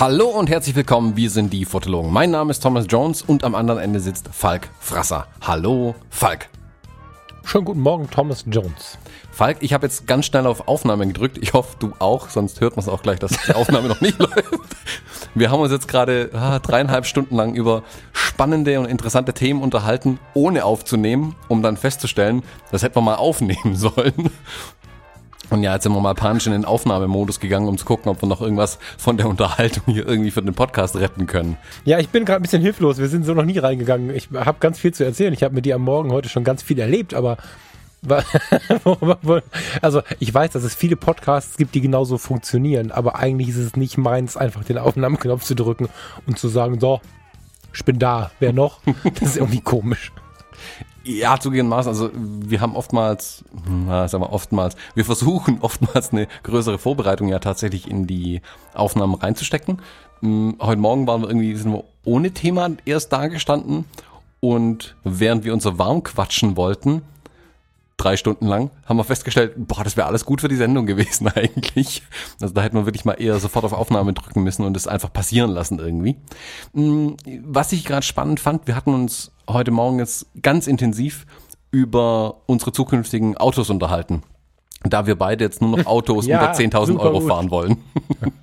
Hallo und herzlich willkommen, wir sind die Fotologen. Mein Name ist Thomas Jones und am anderen Ende sitzt Falk Frasser. Hallo, Falk. Schönen guten Morgen, Thomas Jones. Falk, ich habe jetzt ganz schnell auf Aufnahme gedrückt. Ich hoffe, du auch, sonst hört man es auch gleich, dass die Aufnahme noch nicht läuft. Wir haben uns jetzt gerade ah, dreieinhalb Stunden lang über spannende und interessante Themen unterhalten, ohne aufzunehmen, um dann festzustellen, das hätten wir mal aufnehmen sollen. Und ja, jetzt sind wir mal panisch in den Aufnahmemodus gegangen, um zu gucken, ob wir noch irgendwas von der Unterhaltung hier irgendwie für den Podcast retten können. Ja, ich bin gerade ein bisschen hilflos. Wir sind so noch nie reingegangen. Ich habe ganz viel zu erzählen. Ich habe mit dir am Morgen heute schon ganz viel erlebt, aber also ich weiß, dass es viele Podcasts gibt, die genauso funktionieren, aber eigentlich ist es nicht meins, einfach den Aufnahmeknopf zu drücken und zu sagen, so, ich bin da, wer noch? Das ist irgendwie komisch. Ja, zugegebenermaßen, also wir haben oftmals, na, sagen wir oftmals, wir versuchen oftmals eine größere Vorbereitung ja tatsächlich in die Aufnahmen reinzustecken. Hm, heute Morgen waren wir irgendwie, sind wir ohne Thema erst da gestanden und während wir uns so warm quatschen wollten, drei Stunden lang, haben wir festgestellt, boah, das wäre alles gut für die Sendung gewesen eigentlich. Also da hätten wir wirklich mal eher sofort auf Aufnahme drücken müssen und es einfach passieren lassen irgendwie. Hm, was ich gerade spannend fand, wir hatten uns heute Morgen jetzt ganz intensiv über unsere zukünftigen Autos unterhalten. Da wir beide jetzt nur noch Autos ja, unter 10.000 Euro gut. fahren wollen.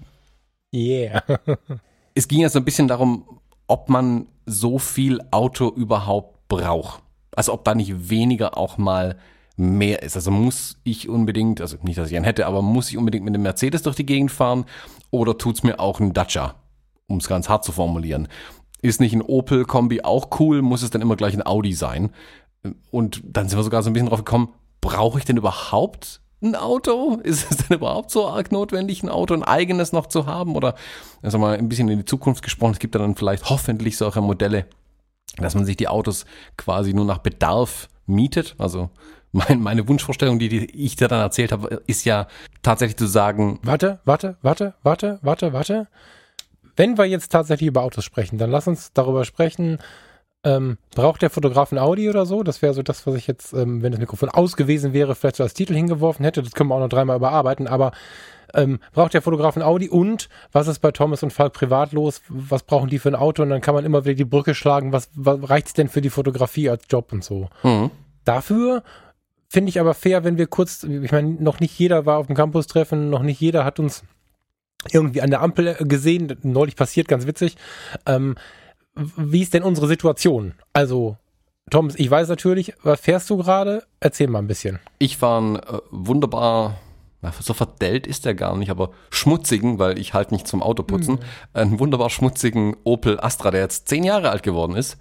yeah. es ging ja so ein bisschen darum, ob man so viel Auto überhaupt braucht. Also ob da nicht weniger auch mal mehr ist. Also muss ich unbedingt, also nicht, dass ich einen hätte, aber muss ich unbedingt mit einem Mercedes durch die Gegend fahren oder tut's mir auch ein Dacia, um es ganz hart zu formulieren. Ist nicht ein Opel-Kombi auch cool, muss es dann immer gleich ein Audi sein? Und dann sind wir sogar so ein bisschen drauf gekommen, brauche ich denn überhaupt ein Auto? Ist es denn überhaupt so arg notwendig, ein Auto, ein eigenes noch zu haben? Oder, also mal ein bisschen in die Zukunft gesprochen, es gibt dann vielleicht hoffentlich solche Modelle, dass man sich die Autos quasi nur nach Bedarf mietet. Also mein, meine Wunschvorstellung, die, die ich dir dann erzählt habe, ist ja tatsächlich zu sagen. Warte, warte, warte, warte, warte, warte. Wenn wir jetzt tatsächlich über Autos sprechen, dann lass uns darüber sprechen. Ähm, braucht der Fotograf ein Audi oder so? Das wäre so das, was ich jetzt, ähm, wenn das Mikrofon aus gewesen wäre, vielleicht so als Titel hingeworfen hätte. Das können wir auch noch dreimal überarbeiten. Aber ähm, braucht der Fotograf ein Audi und was ist bei Thomas und Falk privat los? Was brauchen die für ein Auto? Und dann kann man immer wieder die Brücke schlagen. Was, was reicht es denn für die Fotografie als Job und so? Mhm. Dafür finde ich aber fair, wenn wir kurz, ich meine, noch nicht jeder war auf dem Campus-Treffen, noch nicht jeder hat uns irgendwie an der Ampel gesehen, neulich passiert, ganz witzig. Ähm, wie ist denn unsere Situation? Also, Thomas, ich weiß natürlich, was fährst du gerade? Erzähl mal ein bisschen. Ich fahre einen äh, wunderbar, so verdellt ist der gar nicht, aber schmutzigen, weil ich halt nicht zum Autoputzen, mhm. einen wunderbar schmutzigen Opel Astra, der jetzt zehn Jahre alt geworden ist.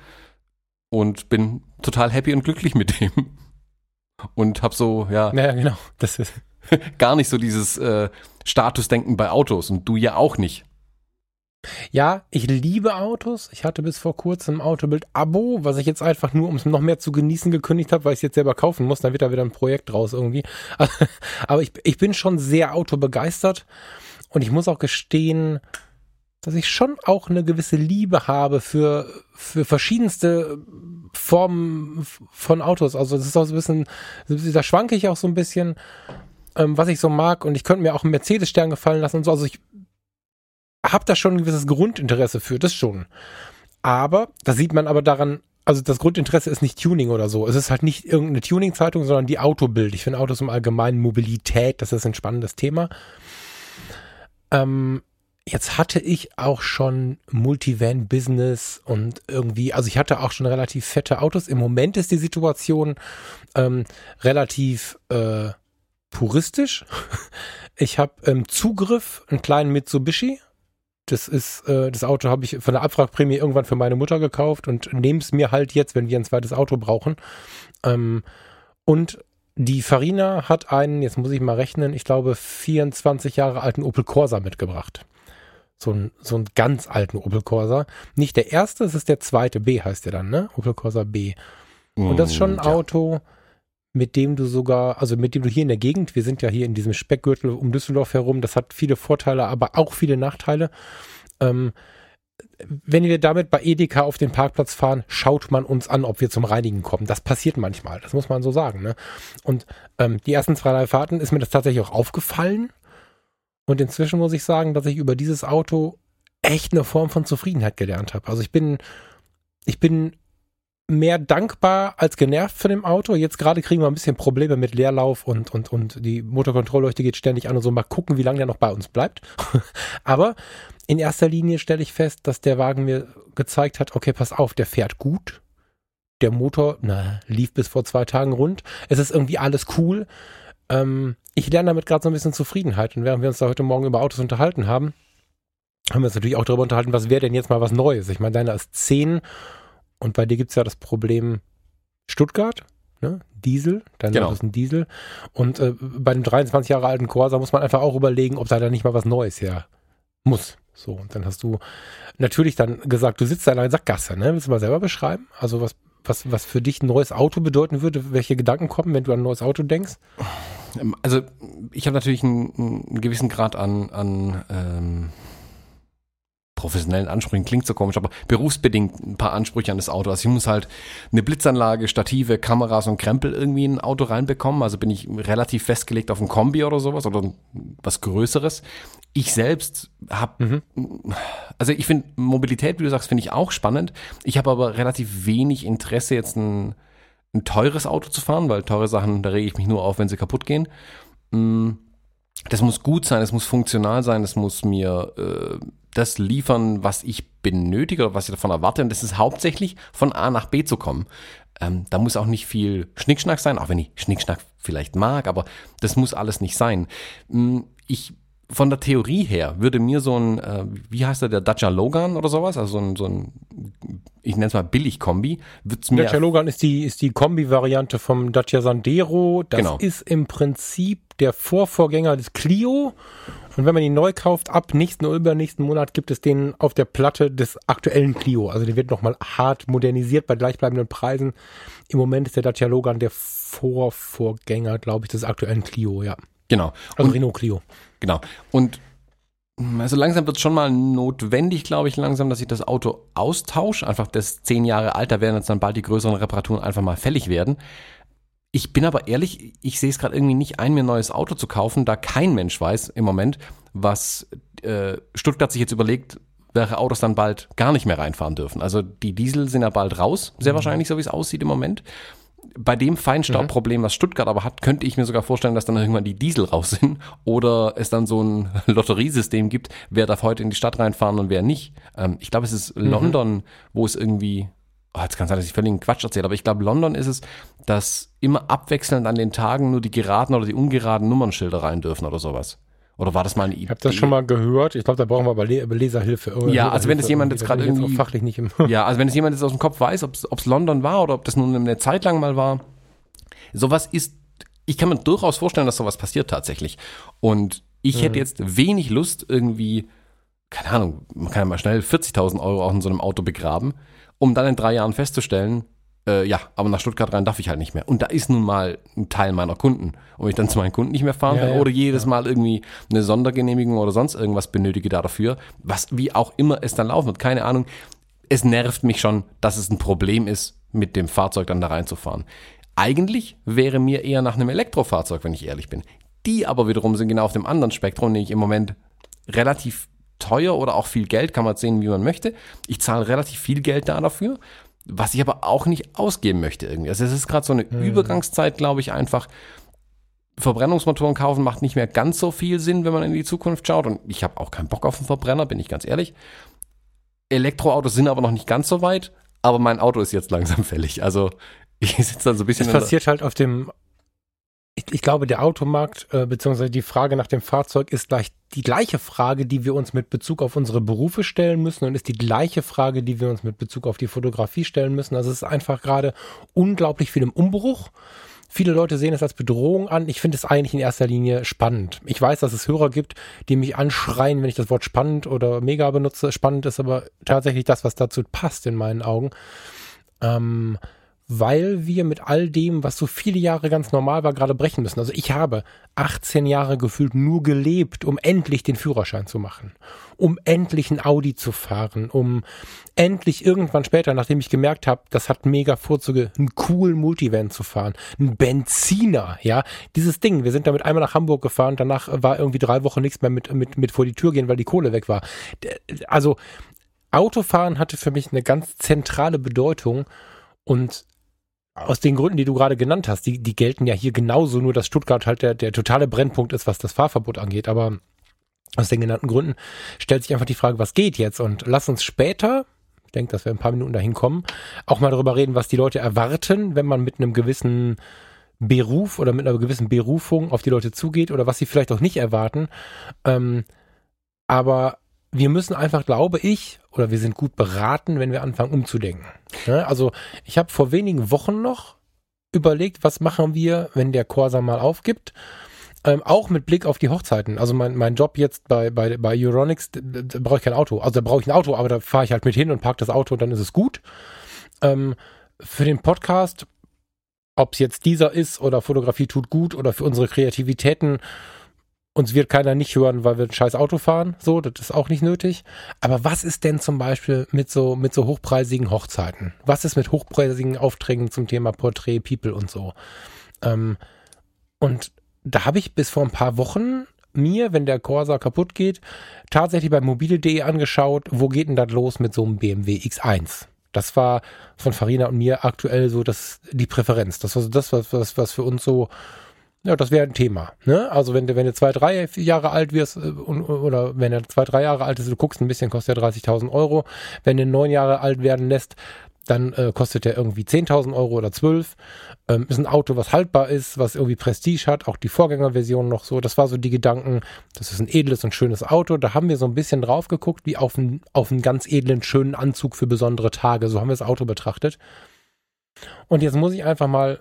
Und bin total happy und glücklich mit dem und habe so, ja. Ja, genau. Das ist gar nicht so dieses äh, Statusdenken bei Autos und du ja auch nicht. Ja, ich liebe Autos. Ich hatte bis vor kurzem ein Autobild-Abo, was ich jetzt einfach nur, um es noch mehr zu genießen, gekündigt habe, weil ich es jetzt selber kaufen muss. Dann wird da wieder ein Projekt draus irgendwie. Aber ich, ich bin schon sehr autobegeistert und ich muss auch gestehen, dass ich schon auch eine gewisse Liebe habe für, für verschiedenste Formen von Autos. Also das ist auch so ein bisschen, da schwanke ich auch so ein bisschen, ähm, was ich so mag. Und ich könnte mir auch einen Mercedes-Stern gefallen lassen und so. Also ich habe da schon ein gewisses Grundinteresse für, das schon. Aber, da sieht man aber daran, also das Grundinteresse ist nicht Tuning oder so. Es ist halt nicht irgendeine Tuning-Zeitung, sondern die Autobild. Ich finde Autos im Allgemeinen Mobilität, das ist ein spannendes Thema. Ähm, Jetzt hatte ich auch schon Multivan-Business und irgendwie, also ich hatte auch schon relativ fette Autos. Im Moment ist die Situation ähm, relativ äh, puristisch. Ich habe ähm, Zugriff, einen kleinen Mitsubishi. Das ist, äh, das Auto habe ich von der Abwrackprämie irgendwann für meine Mutter gekauft und nehme es mir halt jetzt, wenn wir ein zweites Auto brauchen. Ähm, und die Farina hat einen, jetzt muss ich mal rechnen, ich glaube 24 Jahre alten Opel Corsa mitgebracht so einen, so einen ganz alten Opel Corsa. Nicht der erste, es ist der zweite, B heißt der dann, ne? Opel Corsa B. Und das ist schon ein mm, Auto, mit dem du sogar, also mit dem du hier in der Gegend, wir sind ja hier in diesem Speckgürtel um Düsseldorf herum, das hat viele Vorteile, aber auch viele Nachteile. Ähm, wenn wir damit bei Edeka auf den Parkplatz fahren, schaut man uns an, ob wir zum Reinigen kommen. Das passiert manchmal, das muss man so sagen. Ne? Und ähm, die ersten zwei, drei Fahrten ist mir das tatsächlich auch aufgefallen. Und inzwischen muss ich sagen, dass ich über dieses Auto echt eine Form von Zufriedenheit gelernt habe. Also ich bin, ich bin mehr dankbar als genervt von dem Auto. Jetzt gerade kriegen wir ein bisschen Probleme mit Leerlauf und, und, und die Motorkontrollleuchte geht ständig an und so. Mal gucken, wie lange der noch bei uns bleibt. Aber in erster Linie stelle ich fest, dass der Wagen mir gezeigt hat, okay, pass auf, der fährt gut. Der Motor, na, lief bis vor zwei Tagen rund. Es ist irgendwie alles cool. Ähm, ich lerne damit gerade so ein bisschen Zufriedenheit. Und während wir uns da heute Morgen über Autos unterhalten haben, haben wir uns natürlich auch darüber unterhalten, was wäre denn jetzt mal was Neues? Ich meine, deiner ist 10 und bei dir gibt es ja das Problem Stuttgart, ne? Diesel, dein genau. Auto ist ein Diesel. Und äh, bei einem 23 Jahre alten Corsa muss man einfach auch überlegen, ob da dann nicht mal was Neues her muss. So, und dann hast du natürlich dann gesagt, du sitzt da in einer Sackgasse, ne? Willst du mal selber beschreiben? Also was, was, was für dich ein neues Auto bedeuten würde, welche Gedanken kommen, wenn du an ein neues Auto denkst? Also ich habe natürlich einen, einen, gewissen Grad an, an ähm, professionellen Ansprüchen klingt so komisch, aber berufsbedingt ein paar Ansprüche an das Auto. Also ich muss halt eine Blitzanlage, Stative, Kameras und Krempel irgendwie in ein Auto reinbekommen. Also bin ich relativ festgelegt auf ein Kombi oder sowas oder was Größeres. Ich selbst habe, mhm. also ich finde Mobilität, wie du sagst, finde ich auch spannend. Ich habe aber relativ wenig Interesse jetzt ein, ein teures Auto zu fahren, weil teure Sachen, da rege ich mich nur auf, wenn sie kaputt gehen. Mm, das muss gut sein, es muss funktional sein, es muss mir äh, das liefern, was ich benötige oder was ich davon erwarte. Und das ist hauptsächlich von A nach B zu kommen. Ähm, da muss auch nicht viel Schnickschnack sein, auch wenn ich Schnickschnack vielleicht mag, aber das muss alles nicht sein. Mm, ich von der Theorie her würde mir so ein, äh, wie heißt der, der Dacia Logan oder sowas, also so ein, so ein ich nenne es mal Billig-Kombi, wird's mir. Dacia Logan ist die, ist die Kombi-Variante vom Dacia Sandero. Das genau. ist im Prinzip der Vorvorgänger des Clio. Und wenn man ihn neu kauft, ab nächsten oder übernächsten Monat gibt es den auf der Platte des aktuellen Clio. Also der wird nochmal hart modernisiert bei gleichbleibenden Preisen. Im Moment ist der Dacia Logan der Vorvorgänger, glaube ich, des aktuellen Clio, ja. Genau. Also und, Renault Clio. Genau. Und also langsam wird es schon mal notwendig, glaube ich, langsam, dass ich das Auto austausche. Einfach das zehn Jahre alt, da werden jetzt dann bald die größeren Reparaturen einfach mal fällig werden. Ich bin aber ehrlich, ich sehe es gerade irgendwie nicht ein, mir ein neues Auto zu kaufen, da kein Mensch weiß im Moment, was äh, Stuttgart sich jetzt überlegt, welche Autos dann bald gar nicht mehr reinfahren dürfen. Also die Diesel sind ja bald raus, sehr mhm. wahrscheinlich, so wie es aussieht im Moment. Bei dem Feinstaubproblem, was Stuttgart aber hat, könnte ich mir sogar vorstellen, dass dann irgendwann die Diesel raus sind oder es dann so ein Lotteriesystem gibt, wer darf heute in die Stadt reinfahren und wer nicht. Ähm, ich glaube, es ist mhm. London, wo es irgendwie oh, jetzt kann es sein, dass ich völlig Quatsch erzähle, aber ich glaube, London ist es, dass immer abwechselnd an den Tagen nur die geraden oder die ungeraden Nummernschilder rein dürfen oder sowas. Oder war das mal eine Idee? Ich habe das schon mal gehört. Ich glaube, da brauchen wir aber Leserhilfe. Ja, also wenn es jemand jetzt gerade irgendwie fachlich nicht im Ja, also wenn es jemand jetzt aus dem Kopf weiß, ob es London war oder ob das nun eine Zeit lang mal war. Sowas ist ich kann mir durchaus vorstellen, dass sowas passiert tatsächlich. Und ich mhm. hätte jetzt wenig Lust irgendwie keine Ahnung, man kann ja mal schnell 40.000 Euro auch in so einem Auto begraben um dann in drei Jahren festzustellen, äh, ja, aber nach Stuttgart rein darf ich halt nicht mehr. Und da ist nun mal ein Teil meiner Kunden. Und ich dann zu meinen Kunden nicht mehr fahren ja, kann ja, oder jedes ja. Mal irgendwie eine Sondergenehmigung oder sonst irgendwas benötige da dafür, was wie auch immer es dann laufen wird, keine Ahnung. Es nervt mich schon, dass es ein Problem ist, mit dem Fahrzeug dann da reinzufahren. Eigentlich wäre mir eher nach einem Elektrofahrzeug, wenn ich ehrlich bin. Die aber wiederum sind genau auf dem anderen Spektrum, den ich im Moment relativ teuer oder auch viel Geld, kann man sehen, wie man möchte. Ich zahle relativ viel Geld da dafür, was ich aber auch nicht ausgeben möchte irgendwie. Also es ist gerade so eine mhm. Übergangszeit, glaube ich, einfach. Verbrennungsmotoren kaufen macht nicht mehr ganz so viel Sinn, wenn man in die Zukunft schaut. Und ich habe auch keinen Bock auf einen Verbrenner, bin ich ganz ehrlich. Elektroautos sind aber noch nicht ganz so weit, aber mein Auto ist jetzt langsam fällig. Also ich sitze da so ein bisschen. Es passiert halt auf dem ich, ich glaube, der Automarkt äh, beziehungsweise die Frage nach dem Fahrzeug ist gleich die gleiche Frage, die wir uns mit Bezug auf unsere Berufe stellen müssen und ist die gleiche Frage, die wir uns mit Bezug auf die Fotografie stellen müssen. Also es ist einfach gerade unglaublich viel im Umbruch. Viele Leute sehen es als Bedrohung an. Ich finde es eigentlich in erster Linie spannend. Ich weiß, dass es Hörer gibt, die mich anschreien, wenn ich das Wort spannend oder mega benutze. Spannend ist aber tatsächlich das, was dazu passt in meinen Augen. Ähm, weil wir mit all dem, was so viele Jahre ganz normal war, gerade brechen müssen. Also ich habe 18 Jahre gefühlt nur gelebt, um endlich den Führerschein zu machen, um endlich ein Audi zu fahren, um endlich irgendwann später, nachdem ich gemerkt habe, das hat mega Vorzüge, einen coolen Multivan zu fahren, ein Benziner, ja, dieses Ding. Wir sind damit einmal nach Hamburg gefahren, danach war irgendwie drei Wochen nichts mehr mit mit mit vor die Tür gehen, weil die Kohle weg war. Also Autofahren hatte für mich eine ganz zentrale Bedeutung und aus den Gründen, die du gerade genannt hast, die, die gelten ja hier genauso, nur dass Stuttgart halt der, der totale Brennpunkt ist, was das Fahrverbot angeht. Aber aus den genannten Gründen stellt sich einfach die Frage, was geht jetzt? Und lass uns später, ich denke, dass wir ein paar Minuten dahin kommen, auch mal darüber reden, was die Leute erwarten, wenn man mit einem gewissen Beruf oder mit einer gewissen Berufung auf die Leute zugeht oder was sie vielleicht auch nicht erwarten. Ähm, aber wir müssen einfach, glaube ich, oder wir sind gut beraten, wenn wir anfangen umzudenken. Ja, also ich habe vor wenigen Wochen noch überlegt, was machen wir, wenn der Corsa mal aufgibt. Ähm, auch mit Blick auf die Hochzeiten. Also mein, mein Job jetzt bei, bei, bei Euronics, da, da brauche ich kein Auto. Also da brauche ich ein Auto, aber da fahre ich halt mit hin und parke das Auto und dann ist es gut. Ähm, für den Podcast, ob es jetzt dieser ist oder Fotografie tut gut oder für unsere Kreativitäten, uns wird keiner nicht hören, weil wir ein scheiß Auto fahren. So, das ist auch nicht nötig. Aber was ist denn zum Beispiel mit so, mit so hochpreisigen Hochzeiten? Was ist mit hochpreisigen Aufträgen zum Thema Portrait, People und so? Ähm, und da habe ich bis vor ein paar Wochen mir, wenn der Corsa kaputt geht, tatsächlich bei mobile.de angeschaut, wo geht denn das los mit so einem BMW X1? Das war von Farina und mir aktuell so das, die Präferenz. Das war so das, was, was, was für uns so ja, das wäre ein Thema. Ne? Also wenn du, wenn du zwei, drei Jahre alt wirst äh, oder wenn er zwei, drei Jahre alt ist, du guckst ein bisschen, kostet er 30.000 Euro. Wenn du neun Jahre alt werden lässt, dann äh, kostet er irgendwie 10.000 Euro oder 12. Ähm, ist ein Auto, was haltbar ist, was irgendwie Prestige hat, auch die Vorgängerversion noch so. Das war so die Gedanken, das ist ein edles und schönes Auto. Da haben wir so ein bisschen drauf geguckt, wie auf, ein, auf einen ganz edlen, schönen Anzug für besondere Tage. So haben wir das Auto betrachtet. Und jetzt muss ich einfach mal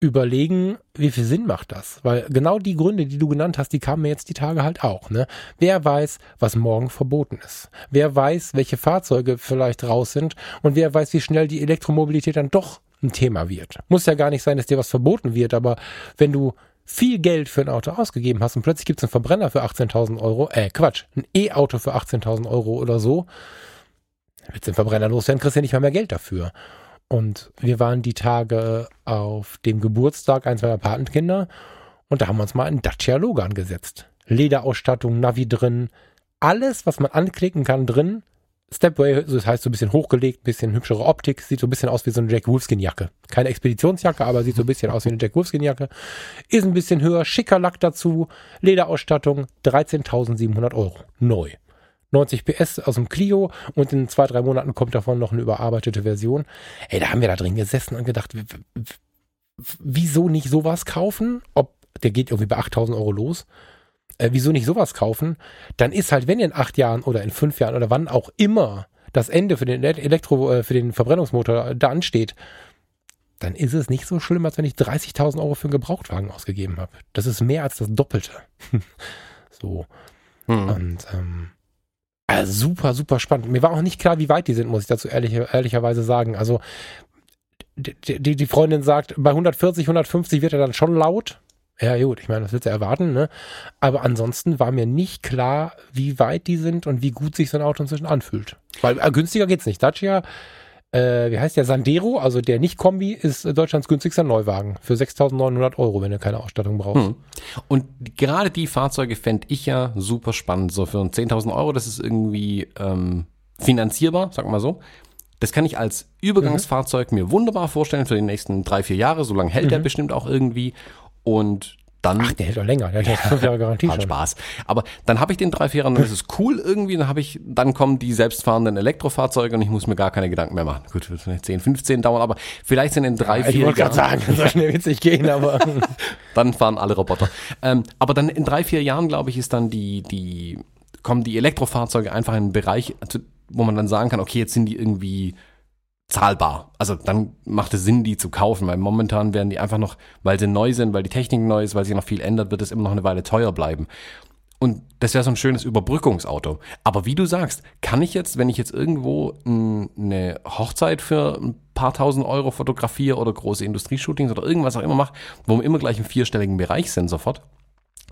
überlegen, wie viel Sinn macht das? Weil genau die Gründe, die du genannt hast, die kamen mir jetzt die Tage halt auch. Ne? Wer weiß, was morgen verboten ist? Wer weiß, welche Fahrzeuge vielleicht raus sind? Und wer weiß, wie schnell die Elektromobilität dann doch ein Thema wird? Muss ja gar nicht sein, dass dir was verboten wird, aber wenn du viel Geld für ein Auto ausgegeben hast und plötzlich gibt es einen Verbrenner für 18.000 Euro, äh Quatsch, ein E-Auto für 18.000 Euro oder so, willst du den Verbrenner loswerden, kriegst du ja nicht mal mehr Geld dafür. Und wir waren die Tage auf dem Geburtstag eines meiner Patenkinder und da haben wir uns mal einen Dacia Logan gesetzt. Lederausstattung, Navi drin, alles, was man anklicken kann drin. Stepway, das heißt so ein bisschen hochgelegt, ein bisschen hübschere Optik, sieht so ein bisschen aus wie so eine Jack Wolfskin Jacke. Keine Expeditionsjacke, aber sieht so ein bisschen aus wie eine Jack Wolfskin Jacke. Ist ein bisschen höher, schicker Lack dazu, Lederausstattung, 13.700 Euro. Neu. 90 PS aus dem Clio und in zwei, drei Monaten kommt davon noch eine überarbeitete Version. Ey, da haben wir da drin gesessen und gedacht, wieso nicht sowas kaufen? Ob, der geht irgendwie bei 8000 Euro los. Äh, wieso nicht sowas kaufen? Dann ist halt, wenn in acht Jahren oder in fünf Jahren oder wann auch immer das Ende für den Elektro, äh, für den Verbrennungsmotor da ansteht, dann ist es nicht so schlimm, als wenn ich 30.000 Euro für einen Gebrauchtwagen ausgegeben habe. Das ist mehr als das Doppelte. so. Hm. Und ähm, also super, super spannend. Mir war auch nicht klar, wie weit die sind, muss ich dazu ehrlich, ehrlicherweise sagen. Also die, die, die Freundin sagt, bei 140, 150 wird er dann schon laut. Ja, gut, ich meine, das willst du erwarten, ne? Aber ansonsten war mir nicht klar, wie weit die sind und wie gut sich so ein Auto inzwischen anfühlt. Weil äh, günstiger geht's nicht. Dacia äh, wie heißt der, Sandero, also der Nicht-Kombi, ist Deutschlands günstigster Neuwagen für 6.900 Euro, wenn du keine Ausstattung brauchst. Hm. Und gerade die Fahrzeuge fände ich ja super spannend. So für 10.000 Euro, das ist irgendwie ähm, finanzierbar, sag mal so. Das kann ich als Übergangsfahrzeug mhm. mir wunderbar vorstellen für die nächsten drei, vier Jahre. So lange hält mhm. der bestimmt auch irgendwie. Und dann. Ach, der hält doch länger, der hat fünf Jahre Garantie schon. Spaß. Aber dann habe ich den 3 dann ist es cool irgendwie, dann habe ich, dann kommen die selbstfahrenden Elektrofahrzeuge und ich muss mir gar keine Gedanken mehr machen. Gut, wird vielleicht 10, 15 dauern, aber vielleicht sind in drei, vier Ich wollte gerade sagen, so schnell wird es gehen, aber. dann fahren alle Roboter. Ähm, aber dann in drei, vier Jahren, glaube ich, ist dann die, die, kommen die Elektrofahrzeuge einfach in einen Bereich, wo man dann sagen kann, okay, jetzt sind die irgendwie zahlbar. Also dann macht es Sinn, die zu kaufen, weil momentan werden die einfach noch, weil sie neu sind, weil die Technik neu ist, weil sich noch viel ändert, wird es immer noch eine Weile teuer bleiben. Und das wäre so ein schönes Überbrückungsauto. Aber wie du sagst, kann ich jetzt, wenn ich jetzt irgendwo eine Hochzeit für ein paar tausend Euro fotografiere oder große Industrieshootings oder irgendwas auch immer mache, wo wir immer gleich im vierstelligen Bereich sind sofort,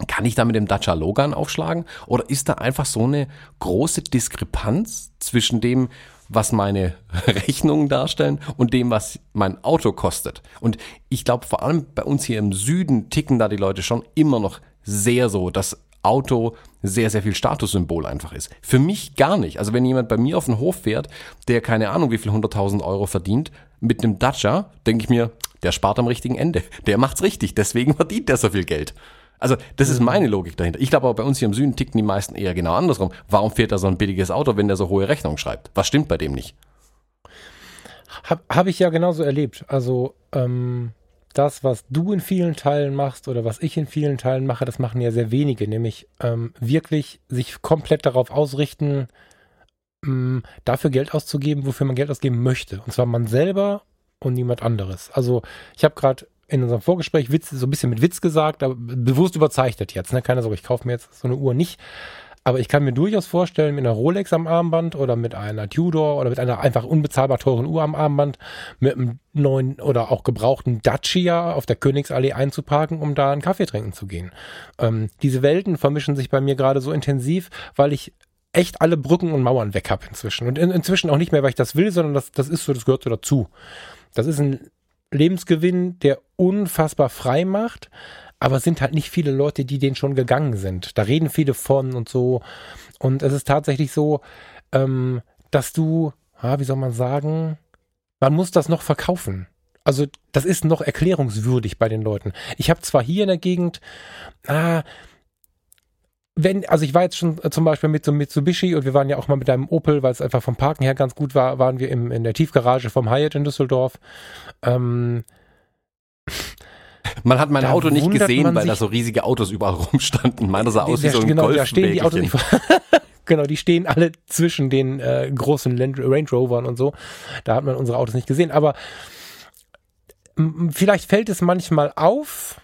kann ich da mit dem Dacia Logan aufschlagen? Oder ist da einfach so eine große Diskrepanz zwischen dem, was meine Rechnungen darstellen und dem, was mein Auto kostet? Und ich glaube, vor allem bei uns hier im Süden ticken da die Leute schon immer noch sehr so, dass Auto sehr, sehr viel Statussymbol einfach ist. Für mich gar nicht. Also wenn jemand bei mir auf den Hof fährt, der keine Ahnung wie viel 100.000 Euro verdient, mit einem Dacia, denke ich mir, der spart am richtigen Ende. Der macht's richtig, deswegen verdient der so viel Geld. Also das ist meine Logik dahinter. Ich glaube aber bei uns hier im Süden ticken die meisten eher genau andersrum. Warum fährt er so ein billiges Auto, wenn der so hohe Rechnungen schreibt? Was stimmt bei dem nicht? Habe hab ich ja genauso erlebt. Also ähm, das, was du in vielen Teilen machst oder was ich in vielen Teilen mache, das machen ja sehr wenige, nämlich ähm, wirklich sich komplett darauf ausrichten, ähm, dafür Geld auszugeben, wofür man Geld ausgeben möchte. Und zwar man selber und niemand anderes. Also ich habe gerade in unserem Vorgespräch Witz, so ein bisschen mit Witz gesagt, aber bewusst überzeichnet jetzt. Ne? Keine Sorge, ich kaufe mir jetzt so eine Uhr nicht. Aber ich kann mir durchaus vorstellen, mit einer Rolex am Armband oder mit einer Tudor oder mit einer einfach unbezahlbar teuren Uhr am Armband, mit einem neuen oder auch gebrauchten Dacia auf der Königsallee einzuparken, um da einen Kaffee trinken zu gehen. Ähm, diese Welten vermischen sich bei mir gerade so intensiv, weil ich echt alle Brücken und Mauern weg habe inzwischen. Und in, inzwischen auch nicht mehr, weil ich das will, sondern das, das ist so, das gehört so dazu. Das ist ein Lebensgewinn, der unfassbar frei macht, aber es sind halt nicht viele Leute, die den schon gegangen sind. Da reden viele von und so. Und es ist tatsächlich so, ähm, dass du, ah, wie soll man sagen, man muss das noch verkaufen. Also das ist noch erklärungswürdig bei den Leuten. Ich habe zwar hier in der Gegend, ah, wenn, also ich war jetzt schon zum Beispiel mit so Mitsubishi und wir waren ja auch mal mit einem Opel, weil es einfach vom Parken her ganz gut war, waren wir im, in der Tiefgarage vom Hyatt in Düsseldorf. Ähm, man hat mein Auto nicht gesehen, weil da so riesige Autos überall rumstanden. Meiner sah aus wie so ein genau, da stehen die Autos nicht Genau, die stehen alle zwischen den äh, großen Land Range Rovern und so. Da hat man unsere Autos nicht gesehen. Aber vielleicht fällt es manchmal auf,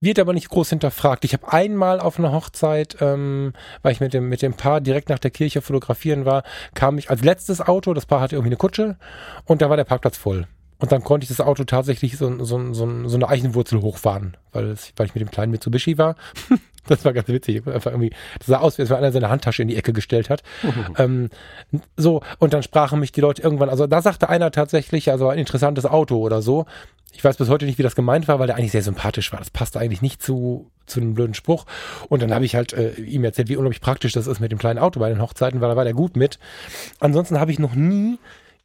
wird aber nicht groß hinterfragt. Ich habe einmal auf einer Hochzeit, ähm, weil ich mit dem, mit dem Paar direkt nach der Kirche fotografieren war, kam ich als letztes Auto, das Paar hatte irgendwie eine Kutsche und da war der Parkplatz voll. Und dann konnte ich das Auto tatsächlich so, so, so, so eine Eichenwurzel hochfahren, weil, es, weil ich mit dem kleinen Mitsubishi war. Das war ganz witzig. Einfach irgendwie, das sah aus, wie als wenn einer seine Handtasche in die Ecke gestellt hat. ähm, so, und dann sprachen mich die Leute irgendwann, also da sagte einer tatsächlich, also ein interessantes Auto oder so. Ich weiß bis heute nicht, wie das gemeint war, weil der eigentlich sehr sympathisch war. Das passte eigentlich nicht zu, zu einem blöden Spruch. Und dann habe ich halt äh, ihm erzählt, wie unglaublich praktisch das ist mit dem kleinen Auto bei den Hochzeiten, weil da war der gut mit. Ansonsten habe ich noch nie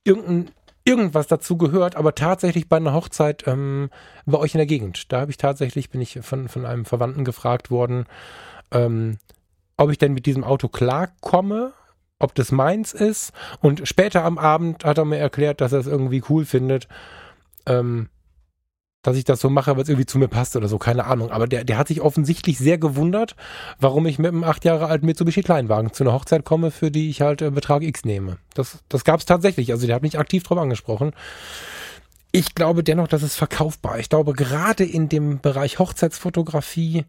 irgendein irgendwas dazu gehört, aber tatsächlich bei einer Hochzeit ähm, bei euch in der Gegend. Da habe ich tatsächlich, bin ich von, von einem Verwandten gefragt worden, ähm, ob ich denn mit diesem Auto klarkomme, ob das meins ist. Und später am Abend hat er mir erklärt, dass er es irgendwie cool findet. Ähm, dass ich das so mache, weil es irgendwie zu mir passt oder so, keine Ahnung. Aber der, der hat sich offensichtlich sehr gewundert, warum ich mit einem acht Jahre alten Mitsubishi Kleinwagen zu einer Hochzeit komme, für die ich halt äh, Betrag X nehme. Das, das gab es tatsächlich. Also der hat mich aktiv drauf angesprochen. Ich glaube dennoch, dass es verkaufbar. Ich glaube, gerade in dem Bereich Hochzeitsfotografie,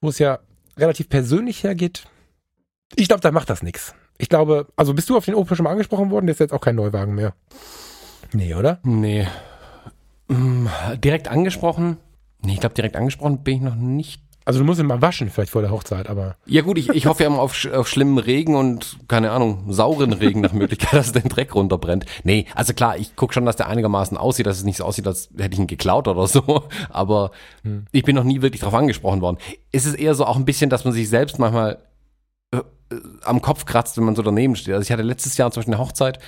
wo es ja relativ persönlich hergeht, ich glaube, da macht das nichts. Ich glaube, also bist du auf den Opel schon mal angesprochen worden? Der ist jetzt auch kein Neuwagen mehr. Nee, oder? Nee. Mm, direkt angesprochen? Nee, ich glaube, direkt angesprochen bin ich noch nicht. Also du musst ihn mal waschen, vielleicht vor der Hochzeit, aber. Ja gut, ich, ich hoffe ja immer auf, auf schlimmen Regen und, keine Ahnung, sauren Regen nach Möglichkeit, dass den Dreck runterbrennt. Nee, also klar, ich gucke schon, dass der einigermaßen aussieht, dass es nicht so aussieht, als hätte ich ihn geklaut oder so. Aber hm. ich bin noch nie wirklich drauf angesprochen worden. Es ist eher so auch ein bisschen, dass man sich selbst manchmal äh, äh am Kopf kratzt, wenn man so daneben steht. Also ich hatte letztes Jahr zum Beispiel eine Hochzeit,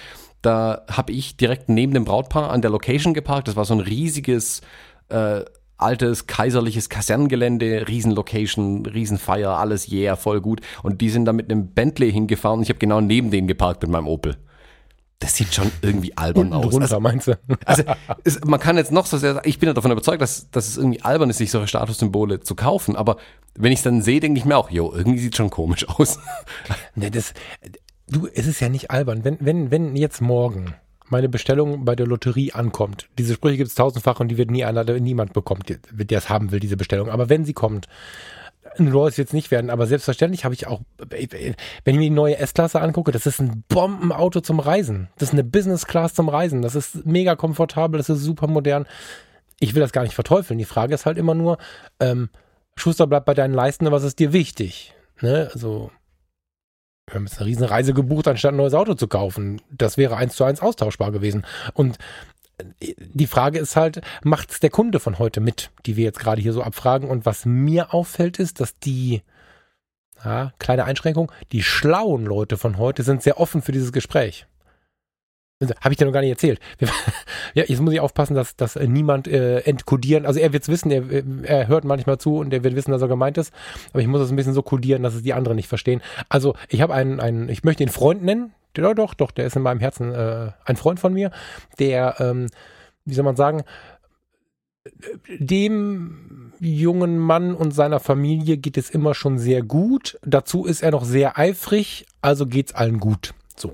da habe ich direkt neben dem Brautpaar an der Location geparkt. Das war so ein riesiges, äh, altes, kaiserliches Kasernengelände, Riesenlocation, Riesenfeier, alles yeah, voll gut. Und die sind da mit einem Bentley hingefahren und ich habe genau neben denen geparkt mit meinem Opel. Das sieht schon irgendwie albern aus. Drunter, also, meinst du? Also es, man kann jetzt noch so sehr, ich bin ja davon überzeugt, dass, dass es irgendwie albern ist, sich solche Statussymbole zu kaufen. Aber wenn ich es dann sehe, denke ich mir auch, jo, irgendwie sieht schon komisch aus. Ne, das, Du, es ist ja nicht albern. Wenn, wenn, wenn jetzt morgen meine Bestellung bei der Lotterie ankommt, diese Sprüche gibt es tausendfach und die wird nie einer, niemand bekommt, der es haben will, diese Bestellung. Aber wenn sie kommt, ein Rolls jetzt nicht werden, aber selbstverständlich habe ich auch, wenn ich mir die neue S-Klasse angucke, das ist ein Bombenauto zum Reisen. Das ist eine Business Class zum Reisen. Das ist mega komfortabel, das ist super modern. Ich will das gar nicht verteufeln. Die Frage ist halt immer nur, ähm, Schuster bleibt bei deinen Leisten, was ist dir wichtig? Ne? Also, wir haben jetzt eine riesen Reise gebucht, anstatt ein neues Auto zu kaufen. Das wäre eins zu eins austauschbar gewesen. Und die Frage ist halt, macht es der Kunde von heute mit, die wir jetzt gerade hier so abfragen? Und was mir auffällt, ist, dass die, ja, kleine Einschränkung, die schlauen Leute von heute sind sehr offen für dieses Gespräch. Habe ich dir noch gar nicht erzählt. ja, jetzt muss ich aufpassen, dass, dass niemand äh, entkodieren. Also er wird es wissen, er, er hört manchmal zu und er wird wissen, dass er gemeint ist. Aber ich muss es ein bisschen so kodieren, dass es die anderen nicht verstehen. Also ich habe einen, einen, ich möchte ihn Freund nennen, doch, doch, doch, der ist in meinem Herzen äh, ein Freund von mir, der, ähm, wie soll man sagen, dem jungen Mann und seiner Familie geht es immer schon sehr gut. Dazu ist er noch sehr eifrig, also geht's allen gut. So.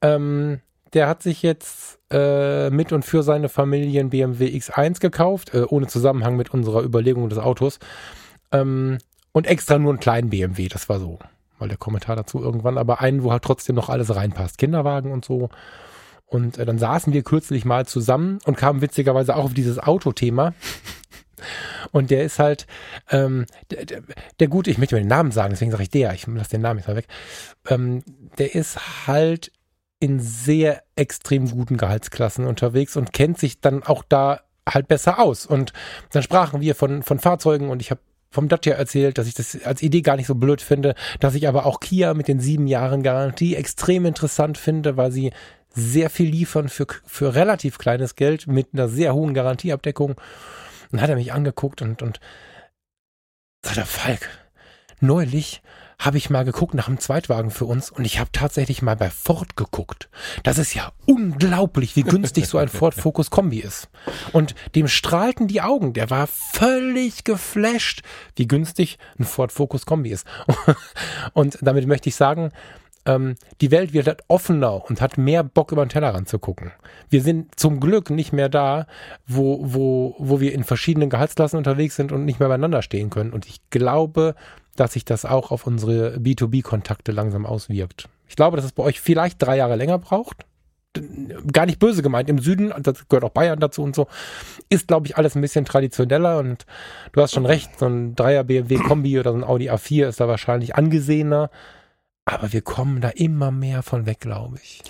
Ähm, der hat sich jetzt äh, mit und für seine Familie ein BMW X1 gekauft, äh, ohne Zusammenhang mit unserer Überlegung des Autos. Ähm, und extra nur einen kleinen BMW, das war so mal der Kommentar dazu irgendwann, aber einen, wo halt trotzdem noch alles reinpasst. Kinderwagen und so. Und äh, dann saßen wir kürzlich mal zusammen und kamen witzigerweise auch auf dieses Autothema. Und der ist halt, ähm, der, der, der gute, ich möchte mal den Namen sagen, deswegen sage ich der, ich lasse den Namen jetzt mal weg. Ähm, der ist halt in sehr extrem guten Gehaltsklassen unterwegs und kennt sich dann auch da halt besser aus. Und dann sprachen wir von, von Fahrzeugen und ich habe vom Dacia erzählt, dass ich das als Idee gar nicht so blöd finde, dass ich aber auch Kia mit den sieben Jahren Garantie extrem interessant finde, weil sie sehr viel liefern für, für relativ kleines Geld mit einer sehr hohen Garantieabdeckung. Dann hat er mich angeguckt und, und sagt er, Falk, neulich habe ich mal geguckt nach einem Zweitwagen für uns und ich habe tatsächlich mal bei Ford geguckt. Das ist ja unglaublich, wie günstig so ein Ford Focus Kombi ist. Und dem strahlten die Augen. Der war völlig geflasht, wie günstig ein Ford Focus Kombi ist. Und damit möchte ich sagen, ähm, die Welt wird halt offener und hat mehr Bock über den Tellerrand zu gucken. Wir sind zum Glück nicht mehr da, wo, wo, wo wir in verschiedenen Gehaltsklassen unterwegs sind und nicht mehr beieinander stehen können. Und ich glaube, dass sich das auch auf unsere B2B-Kontakte langsam auswirkt. Ich glaube, dass es bei euch vielleicht drei Jahre länger braucht. Gar nicht böse gemeint. Im Süden, das gehört auch Bayern dazu und so, ist, glaube ich, alles ein bisschen traditioneller und du hast schon recht, so ein Dreier BMW Kombi oder so ein Audi A4 ist da wahrscheinlich angesehener. Aber wir kommen da immer mehr von weg, glaube ich.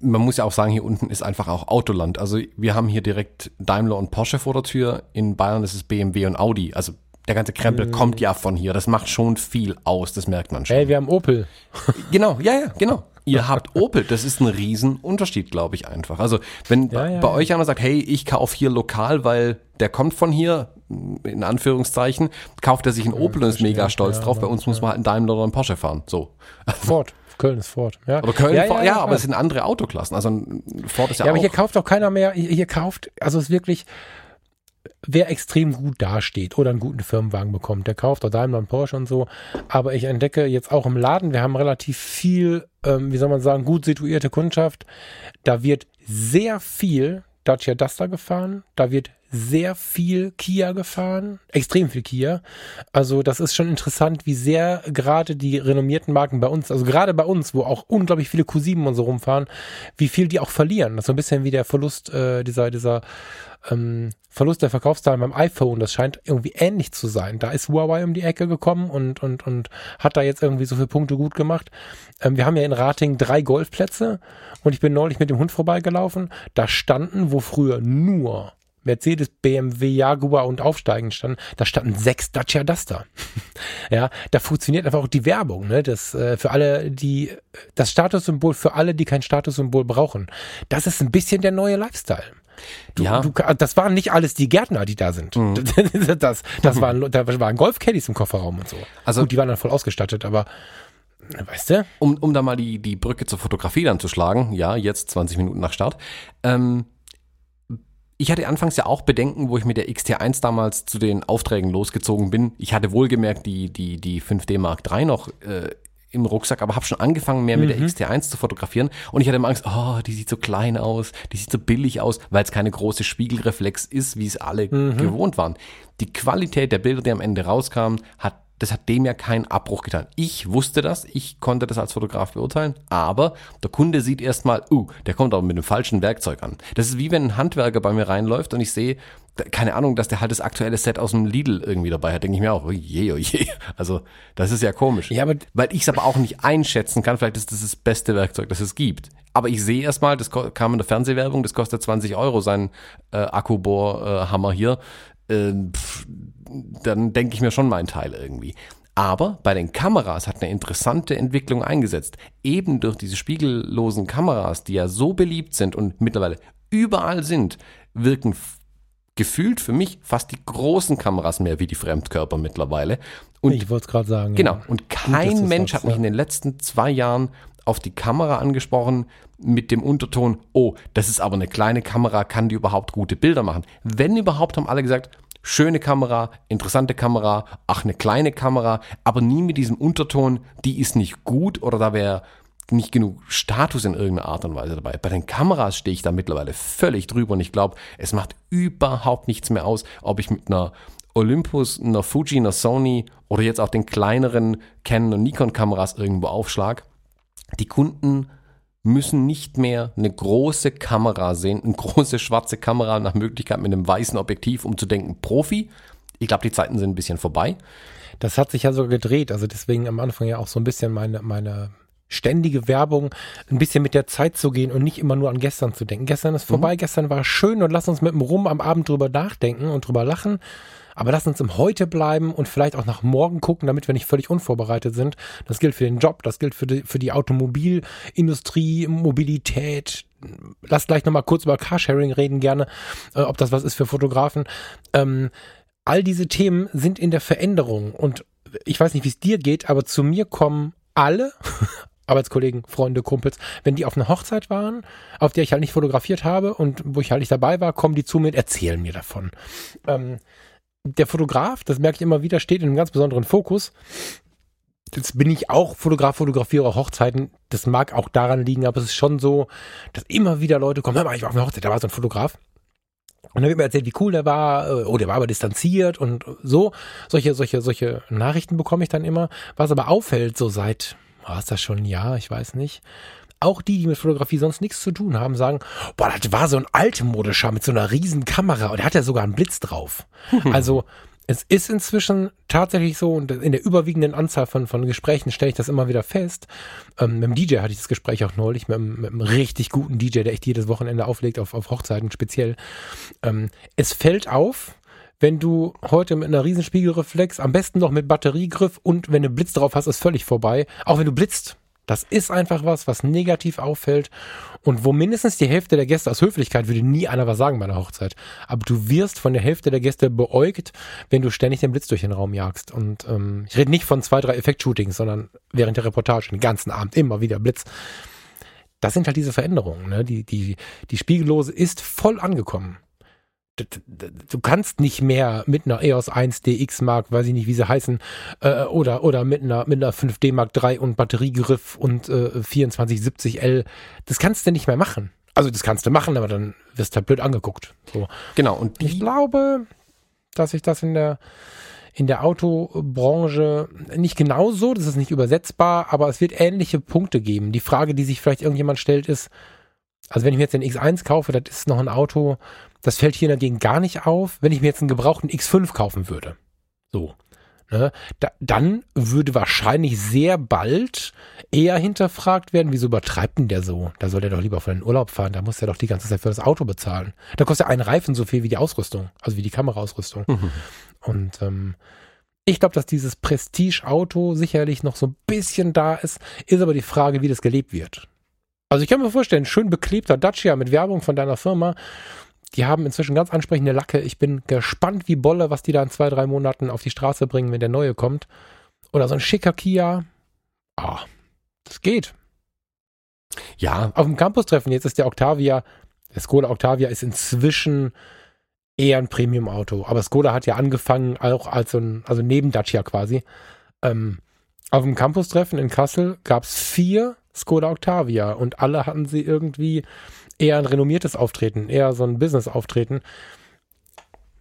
Man muss ja auch sagen, hier unten ist einfach auch Autoland. Also wir haben hier direkt Daimler und Porsche vor der Tür. In Bayern ist es BMW und Audi. Also der ganze Krempel mhm. kommt ja von hier. Das macht schon viel aus, das merkt man schon. Hey, wir haben Opel. Genau, ja, ja, genau. Ihr habt Opel, das ist ein Riesenunterschied, glaube ich einfach. Also wenn ja, ja, bei ja. euch einer sagt, hey, ich kaufe hier lokal, weil der kommt von hier, in Anführungszeichen, kauft er sich einen Opel und ist mega stolz drauf. Bei uns muss man halt einen Daimler oder einen Porsche fahren. So. Ford. Köln ist Ford. Ja. Aber Köln, ja, ja, ja, aber es sind andere Autoklassen. Also Ford ist ja, ja auch. aber hier kauft auch keiner mehr. Hier kauft, also es ist wirklich, wer extrem gut dasteht oder einen guten Firmenwagen bekommt, der kauft auch Daimler und Porsche und so. Aber ich entdecke jetzt auch im Laden, wir haben relativ viel, ähm, wie soll man sagen, gut situierte Kundschaft. Da wird sehr viel Dacia Duster gefahren, da wird sehr viel Kia gefahren, extrem viel Kia. Also das ist schon interessant, wie sehr gerade die renommierten Marken bei uns, also gerade bei uns, wo auch unglaublich viele Q7 und so rumfahren, wie viel die auch verlieren. Das ist so ein bisschen wie der Verlust äh, dieser dieser ähm, Verlust der Verkaufszahlen beim iPhone, das scheint irgendwie ähnlich zu sein. Da ist Huawei um die Ecke gekommen und, und, und hat da jetzt irgendwie so viele Punkte gut gemacht. Ähm, wir haben ja in Rating drei Golfplätze und ich bin neulich mit dem Hund vorbeigelaufen. Da standen, wo früher nur Mercedes, BMW, Jaguar und Aufsteigen standen, da standen sechs Dacia Duster. ja, da funktioniert einfach auch die Werbung, ne? Das äh, für alle, die das Statussymbol für alle, die kein Statussymbol brauchen. Das ist ein bisschen der neue Lifestyle. Du, ja. Du, das waren nicht alles die Gärtner, die da sind. Mhm. Das, das, waren, da waren Golfcaddies im Kofferraum und so. Also, Gut, die waren dann voll ausgestattet, aber weißt du? Um, um da mal die, die Brücke zur Fotografie dann zu schlagen, ja, jetzt 20 Minuten nach Start. Ähm, ich hatte anfangs ja auch Bedenken, wo ich mit der XT1 damals zu den Aufträgen losgezogen bin. Ich hatte wohlgemerkt die, die, die 5D Mark III noch äh, im Rucksack, aber habe schon angefangen, mehr mit der mhm. XT1 zu fotografieren. Und ich hatte immer Angst, oh, die sieht so klein aus, die sieht so billig aus, weil es keine große Spiegelreflex ist, wie es alle mhm. gewohnt waren. Die Qualität der Bilder, die am Ende rauskamen, hat das hat dem ja keinen Abbruch getan. Ich wusste das, ich konnte das als Fotograf beurteilen, aber der Kunde sieht erstmal, uh, der kommt aber mit dem falschen Werkzeug an. Das ist wie wenn ein Handwerker bei mir reinläuft und ich sehe, keine Ahnung, dass der halt das aktuelle Set aus dem Lidl irgendwie dabei hat, denke ich mir auch, oh je, oh. Also, das ist ja komisch. Ja, aber Weil ich es aber auch nicht einschätzen kann, vielleicht ist das das beste Werkzeug, das es gibt. Aber ich sehe erstmal, das kam in der Fernsehwerbung, das kostet 20 Euro, sein äh, Akkubohrhammer hier. Äh, pff, dann denke ich mir schon meinen Teil irgendwie. Aber bei den Kameras hat eine interessante Entwicklung eingesetzt. Eben durch diese spiegellosen Kameras, die ja so beliebt sind und mittlerweile überall sind, wirken gefühlt für mich fast die großen Kameras mehr wie die Fremdkörper mittlerweile. Und ich wollte es gerade sagen. Genau. Ja. Und kein du's Mensch hat mich ja. in den letzten zwei Jahren auf die Kamera angesprochen mit dem Unterton, oh, das ist aber eine kleine Kamera, kann die überhaupt gute Bilder machen? Wenn überhaupt, haben alle gesagt, schöne Kamera, interessante Kamera, ach, eine kleine Kamera, aber nie mit diesem Unterton, die ist nicht gut oder da wäre nicht genug Status in irgendeiner Art und Weise dabei. Bei den Kameras stehe ich da mittlerweile völlig drüber und ich glaube, es macht überhaupt nichts mehr aus, ob ich mit einer Olympus, einer Fuji, einer Sony oder jetzt auch den kleineren Canon und Nikon Kameras irgendwo aufschlag. Die Kunden müssen nicht mehr eine große Kamera sehen, eine große schwarze Kamera nach Möglichkeit mit einem weißen Objektiv, um zu denken, Profi. Ich glaube, die Zeiten sind ein bisschen vorbei. Das hat sich ja sogar gedreht. Also deswegen am Anfang ja auch so ein bisschen meine, meine ständige Werbung, ein bisschen mit der Zeit zu gehen und nicht immer nur an gestern zu denken. Gestern ist vorbei, gestern war schön und lass uns mit dem Rum am Abend drüber nachdenken und drüber lachen. Aber lass uns im Heute bleiben und vielleicht auch nach morgen gucken, damit wir nicht völlig unvorbereitet sind. Das gilt für den Job, das gilt für die, für die Automobilindustrie, Mobilität. Lass gleich nochmal kurz über Carsharing reden gerne, äh, ob das was ist für Fotografen. Ähm, all diese Themen sind in der Veränderung und ich weiß nicht, wie es dir geht, aber zu mir kommen alle Arbeitskollegen, Freunde, Kumpels, wenn die auf einer Hochzeit waren, auf der ich halt nicht fotografiert habe und wo ich halt nicht dabei war, kommen die zu mir und erzählen mir davon. Ähm, der Fotograf, das merke ich immer wieder, steht in einem ganz besonderen Fokus. Jetzt bin ich auch Fotograf, fotografiere auch Hochzeiten. Das mag auch daran liegen, aber es ist schon so, dass immer wieder Leute kommen, hör mal, ich war auf einer Hochzeit, da war so ein Fotograf. Und dann wird mir erzählt, wie cool der war, äh, oh, der war aber distanziert und so. Solche, solche, solche Nachrichten bekomme ich dann immer. Was aber auffällt, so seit, war es das schon ein Jahr, ich weiß nicht. Auch die, die mit Fotografie sonst nichts zu tun haben, sagen, boah, das war so ein altmodischer mit so einer riesen Kamera und der hat ja sogar einen Blitz drauf. Also, es ist inzwischen tatsächlich so, und in der überwiegenden Anzahl von, von Gesprächen stelle ich das immer wieder fest. Ähm, mit dem DJ hatte ich das Gespräch auch neulich, mit, einem- mit einem richtig guten DJ, der echt jedes Wochenende auflegt, auf, auf Hochzeiten speziell. Ähm, es fällt auf, wenn du heute mit einer riesen Spiegelreflex, am besten noch mit Batteriegriff und wenn du Blitz drauf hast, ist völlig vorbei. Auch wenn du blitzt. Das ist einfach was, was negativ auffällt und wo mindestens die Hälfte der Gäste aus Höflichkeit würde nie einer was sagen bei einer Hochzeit. Aber du wirst von der Hälfte der Gäste beäugt, wenn du ständig den Blitz durch den Raum jagst. Und ähm, ich rede nicht von zwei, drei Effektshootings, sondern während der Reportage den ganzen Abend immer wieder Blitz. Das sind halt diese Veränderungen. Ne? Die, die, die Spiegellose ist voll angekommen du kannst nicht mehr mit einer EOS 1 DX Mark, weiß ich nicht, wie sie heißen, äh, oder, oder mit einer, mit einer 5D Mark III und Batteriegriff und äh, 2470L, das kannst du nicht mehr machen. Also das kannst du machen, aber dann wirst du halt blöd angeguckt. So. Genau. Und Ich glaube, dass sich das in der in der Autobranche nicht genauso, das ist nicht übersetzbar, aber es wird ähnliche Punkte geben. Die Frage, die sich vielleicht irgendjemand stellt, ist, also wenn ich mir jetzt den X1 kaufe, das ist noch ein Auto, das fällt hier dagegen gar nicht auf, wenn ich mir jetzt einen gebrauchten X5 kaufen würde. So. Ne? Da, dann würde wahrscheinlich sehr bald eher hinterfragt werden, wieso übertreibt denn der so? Da soll der doch lieber von den Urlaub fahren, da muss er doch die ganze Zeit für das Auto bezahlen. Da kostet ein Reifen so viel wie die Ausrüstung, also wie die Kameraausrüstung. Mhm. Und ähm, ich glaube, dass dieses Prestige-Auto sicherlich noch so ein bisschen da ist, ist aber die Frage, wie das gelebt wird. Also ich kann mir vorstellen, schön beklebter Dacia mit Werbung von deiner Firma, die haben inzwischen ganz ansprechende Lacke. Ich bin gespannt wie Bolle, was die da in zwei, drei Monaten auf die Straße bringen, wenn der neue kommt. Oder so ein schicker Kia. Ah, das geht. ja, Auf dem Campus-Treffen, jetzt ist der Octavia, der Skoda Octavia ist inzwischen eher ein Premium-Auto. Aber Skoda hat ja angefangen, auch als so ein, also neben Dacia quasi. Ähm, auf dem Campus-Treffen in Kassel gab es vier Skoda Octavia und alle hatten sie irgendwie eher ein renommiertes Auftreten, eher so ein Business-Auftreten.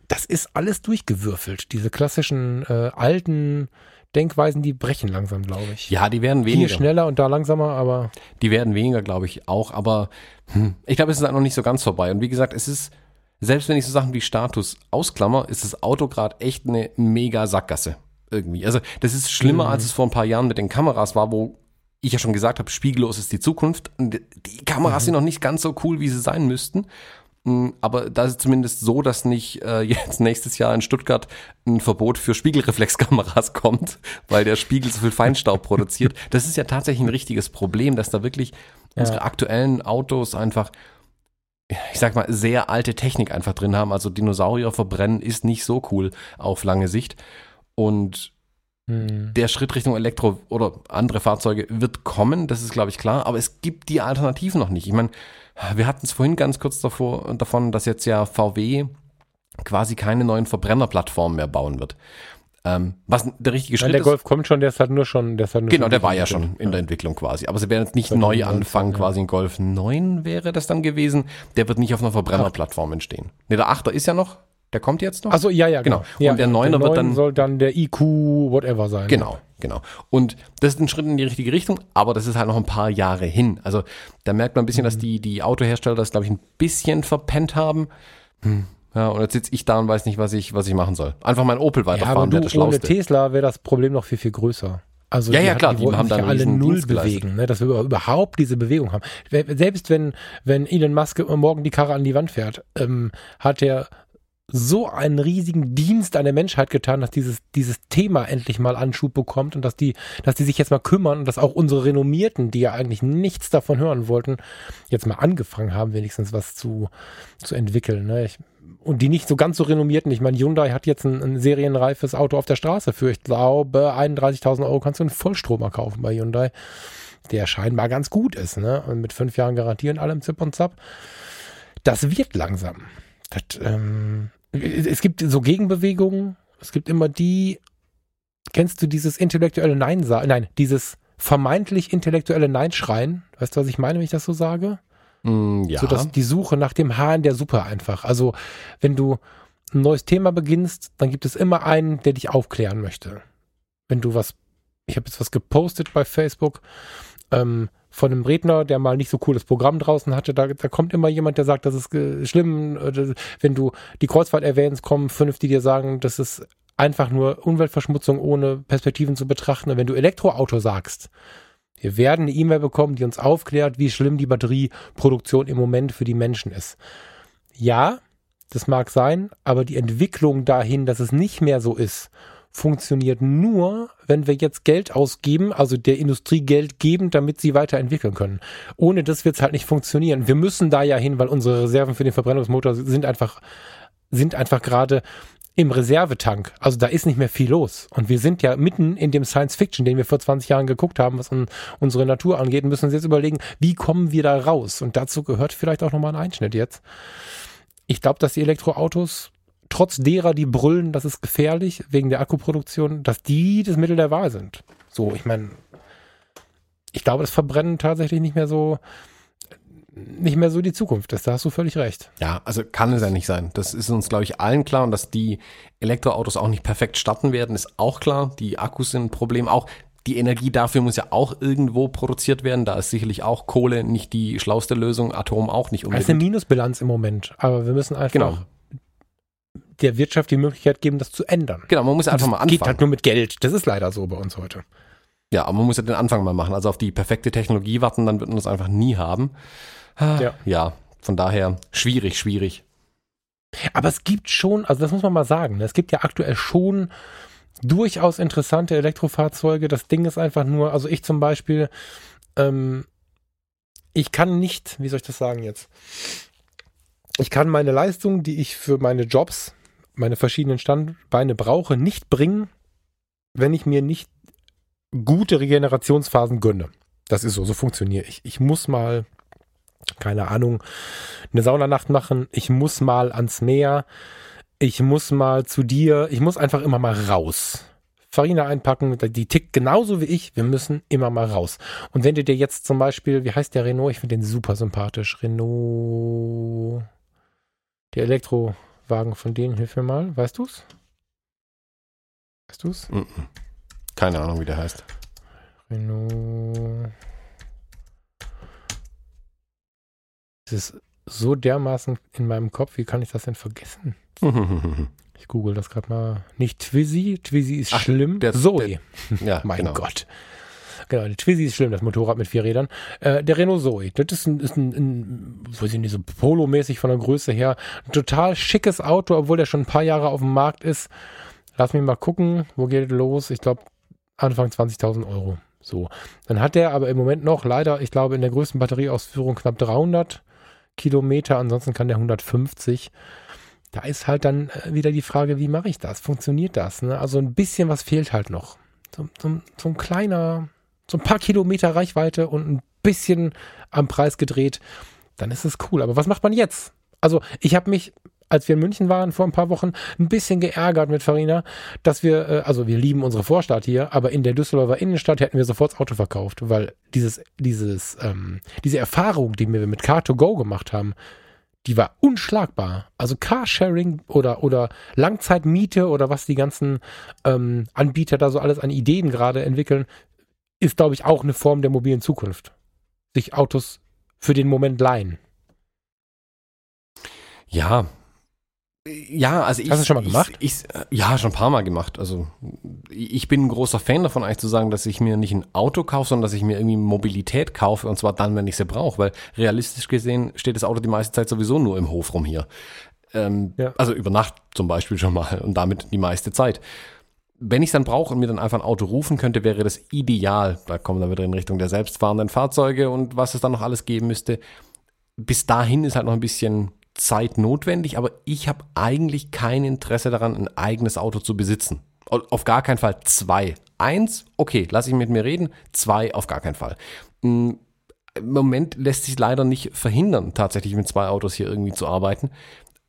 Das ist alles durchgewürfelt. Diese klassischen äh, alten Denkweisen, die brechen langsam, glaube ich. Ja, die werden Hier weniger. schneller und da langsamer, aber Die werden weniger, glaube ich, auch. Aber hm, ich glaube, es ist halt noch nicht so ganz vorbei. Und wie gesagt, es ist, selbst wenn ich so Sachen wie Status ausklammer, ist das Auto gerade echt eine mega Sackgasse. Irgendwie. Also, das ist schlimmer, Mhm. als es vor ein paar Jahren mit den Kameras war, wo ich ja schon gesagt habe, spiegellos ist die Zukunft. Die Kameras Mhm. sind noch nicht ganz so cool, wie sie sein müssten. Mm, Aber da ist es zumindest so, dass nicht äh, jetzt nächstes Jahr in Stuttgart ein Verbot für Spiegelreflexkameras kommt, weil der Spiegel so viel Feinstaub produziert. Das ist ja tatsächlich ein richtiges Problem, dass da wirklich unsere aktuellen Autos einfach, ich sag mal, sehr alte Technik einfach drin haben. Also Dinosaurier verbrennen ist nicht so cool auf lange Sicht. Und hm. der Schritt Richtung Elektro oder andere Fahrzeuge wird kommen, das ist, glaube ich, klar, aber es gibt die Alternativen noch nicht. Ich meine, wir hatten es vorhin ganz kurz davor, davon, dass jetzt ja VW quasi keine neuen Verbrennerplattformen mehr bauen wird. Ähm, was der richtige Nein, Schritt der ist. Golf kommt schon, der ist halt nur schon, der ist halt nur Genau, schon der war ja schon in der Entwicklung quasi. Aber sie werden jetzt nicht 2019, neu anfangen, ja. quasi ein Golf 9 wäre das dann gewesen. Der wird nicht auf einer Verbrennerplattform entstehen. Ne, der 8er ist ja noch, der kommt jetzt noch. Achso, ja, ja, genau. Genau. Ja, Und der Neuner wird dann- soll dann der IQ whatever sein. Genau, genau. Und das ist ein Schritt in die richtige Richtung, aber das ist halt noch ein paar Jahre hin. Also da merkt man ein bisschen, Mhm. dass die, die Autohersteller das, glaube ich, ein bisschen verpennt haben. Hm. Ja, und jetzt sitze ich da und weiß nicht, was ich, was ich machen soll. Einfach mein Opel Ja, weiterfahren, du, wäre das ohne Schlauste. Tesla wäre das Problem noch viel, viel größer. Also Ja, die ja, klar, die wollten haben sich da ja einen alle null bewegen, ne, dass wir überhaupt diese Bewegung haben. Selbst wenn, wenn Elon Musk morgen die Karre an die Wand fährt, ähm, hat er so einen riesigen Dienst an der Menschheit getan, dass dieses, dieses Thema endlich mal Anschub bekommt und dass die, dass die sich jetzt mal kümmern und dass auch unsere Renommierten, die ja eigentlich nichts davon hören wollten, jetzt mal angefangen haben, wenigstens was zu, zu entwickeln. Ne? Ich, und die nicht so ganz so renommierten. Ich meine, Hyundai hat jetzt ein, ein serienreifes Auto auf der Straße für, ich glaube, 31.000 Euro kannst du einen Vollstromer kaufen bei Hyundai, der scheinbar ganz gut ist, ne? Und mit fünf Jahren Garantie und allem Zip und Zap. Das wird langsam. Das, ähm, es gibt so Gegenbewegungen. Es gibt immer die. Kennst du dieses intellektuelle Nein sagen? Nein, dieses vermeintlich intellektuelle Nein schreien. Weißt du, was ich meine, wenn ich das so sage? Hm, ja. So dass die Suche nach dem Haar in der Suppe einfach. Also, wenn du ein neues Thema beginnst, dann gibt es immer einen, der dich aufklären möchte. Wenn du was, ich habe jetzt was gepostet bei Facebook ähm, von einem Redner, der mal nicht so cooles Programm draußen hatte, da, da kommt immer jemand, der sagt, das ist schlimm. äh, Wenn du die Kreuzfahrt erwähnst, kommen fünf, die dir sagen, das ist einfach nur Umweltverschmutzung ohne Perspektiven zu betrachten. Und wenn du Elektroauto sagst, wir werden eine E-Mail bekommen, die uns aufklärt, wie schlimm die Batterieproduktion im Moment für die Menschen ist. Ja, das mag sein, aber die Entwicklung dahin, dass es nicht mehr so ist, funktioniert nur, wenn wir jetzt Geld ausgeben, also der Industrie Geld geben, damit sie weiterentwickeln können. Ohne das wird es halt nicht funktionieren. Wir müssen da ja hin, weil unsere Reserven für den Verbrennungsmotor sind einfach, sind einfach gerade im Reservetank. Also da ist nicht mehr viel los. Und wir sind ja mitten in dem Science Fiction, den wir vor 20 Jahren geguckt haben, was un unsere Natur angeht, müssen uns jetzt überlegen, wie kommen wir da raus? Und dazu gehört vielleicht auch nochmal ein Einschnitt jetzt. Ich glaube, dass die Elektroautos, trotz derer, die brüllen, das ist gefährlich, wegen der Akkuproduktion, dass die das Mittel der Wahl sind. So, ich meine, ich glaube, das Verbrennen tatsächlich nicht mehr so, nicht mehr so die Zukunft ist. Da hast du völlig recht. Ja, also kann es ja nicht sein. Das ist uns, glaube ich, allen klar. Und dass die Elektroautos auch nicht perfekt starten werden, ist auch klar. Die Akkus sind ein Problem. Auch die Energie dafür muss ja auch irgendwo produziert werden. Da ist sicherlich auch Kohle nicht die schlauste Lösung, Atom auch nicht Das ist eine unbedingt. Minusbilanz im Moment, aber wir müssen einfach Genau. Der Wirtschaft die Möglichkeit geben, das zu ändern. Genau, man muss einfach mal Das geht anfangen. halt nur mit Geld. Das ist leider so bei uns heute. Ja, aber man muss ja den Anfang mal machen. Also auf die perfekte Technologie warten, dann wird man das einfach nie haben. Ah, Ja. Ja, von daher schwierig, schwierig. Aber es gibt schon, also das muss man mal sagen, ne, es gibt ja aktuell schon durchaus interessante Elektrofahrzeuge. Das Ding ist einfach nur, also ich zum Beispiel, ähm, ich kann nicht, wie soll ich das sagen jetzt? Ich kann meine Leistung, die ich für meine Jobs, meine verschiedenen Standbeine brauche, nicht bringen, wenn ich mir nicht gute Regenerationsphasen gönne. Das ist so, so funktioniere ich. Ich muss mal, keine Ahnung, eine Saunanacht machen. Ich muss mal ans Meer. Ich muss mal zu dir. Ich muss einfach immer mal raus. Farina einpacken, die tickt genauso wie ich. Wir müssen immer mal raus. Und wenn du dir jetzt zum Beispiel, wie heißt der Renault? Ich finde den super sympathisch. Renault, der Elektrowagen von denen, hilf mir mal. Weißt du's? Weißt du's? Mhm. Keine Ahnung, wie der heißt. Renault. Es ist so dermaßen in meinem Kopf, wie kann ich das denn vergessen? Ich google das gerade mal. Nicht Twizy, Twizy ist Ach, schlimm. der- Zoe. ja, mein genau. Gott. Genau, der Twizy ist schlimm, das Motorrad mit vier Rädern. Äh, der Renault Zoe, das ist ein, ist ein, ein weiß ich nicht, so Polo-mäßig von der Größe her. Ein total schickes Auto, obwohl der schon ein paar Jahre auf dem Markt ist. Lass mich mal gucken, wo geht es los? Ich glaube, Anfang 20.000 Euro. So. Dann hat der aber im Moment noch leider, ich glaube, in der größten Batterieausführung knapp 300 Kilometer, ansonsten kann der 150. Da ist halt dann äh, wieder die Frage, wie mache ich das? Funktioniert das? Ne? Also ein bisschen was fehlt halt noch. So, so, so ein kleiner, so ein paar Kilometer Reichweite und ein bisschen am Preis gedreht, dann ist es cool. Aber was macht man jetzt? Also ich habe mich, als wir in München waren vor ein paar Wochen, ein bisschen geärgert mit Farina, dass wir, äh, also wir lieben unsere Vorstadt hier, aber in der Düsseldorfer Innenstadt hätten wir sofort das Auto verkauft, weil dieses, dieses, ähm, diese Erfahrung, die wir mit Car2Go gemacht haben, die war unschlagbar. Also Carsharing oder, oder Langzeitmiete oder was die ganzen ähm, Anbieter da so alles an Ideen gerade entwickeln, ist, glaube ich, auch eine Form der mobilen Zukunft. Sich Autos für den Moment leihen. Ja. Ja, also ich. Hast du schon mal gemacht? Ich, ich, ja, schon ein paar Mal gemacht. Also ich bin ein großer Fan davon, eigentlich zu sagen, dass ich mir nicht ein Auto kaufe, sondern dass ich mir irgendwie Mobilität kaufe und zwar dann, wenn ich sie brauche, weil realistisch gesehen steht das Auto die meiste Zeit sowieso nur im Hof rum hier. Ähm, Ja. Also über Nacht zum Beispiel schon mal und damit die meiste Zeit. Wenn ich es dann brauche und mir dann einfach ein Auto rufen könnte, wäre das ideal. Da kommen wir wieder in Richtung der selbstfahrenden Fahrzeuge und was es dann noch alles geben müsste. Bis dahin ist halt noch ein bisschen Zeit notwendig, aber ich habe eigentlich kein Interesse daran, ein eigenes Auto zu besitzen. Au- Auf gar keinen Fall zwei. Eins, okay, lass ich mit mir reden. Zwei, auf gar keinen Fall. Mm, Im Moment lässt sich leider nicht verhindern, tatsächlich mit zwei Autos hier irgendwie zu arbeiten,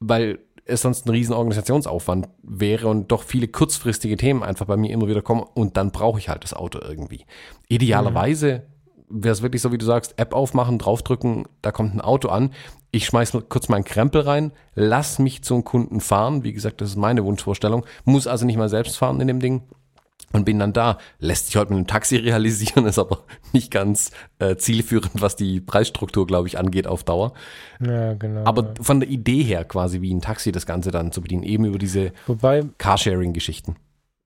weil es sonst ein riesen Organisationsaufwand wäre und doch viele kurzfristige Themen einfach bei mir immer wieder kommen und dann brauche ich halt das Auto irgendwie. Idealerweise wäre es wirklich so, wie du sagst, App aufmachen, draufdrücken, da kommt ein Auto an. Ich schmeiß kurz meinen Krempel rein, lass mich zum Kunden fahren. Wie gesagt, das ist meine Wunschvorstellung. Muss also nicht mal selbst fahren in dem Ding und bin dann da. Lässt sich heute mit einem Taxi realisieren, ist aber nicht ganz äh, zielführend, was die Preisstruktur, glaube ich, angeht auf Dauer. Ja, genau. Aber von der Idee her quasi wie ein Taxi das Ganze dann zu bedienen, eben über diese Wobei, Carsharing-Geschichten.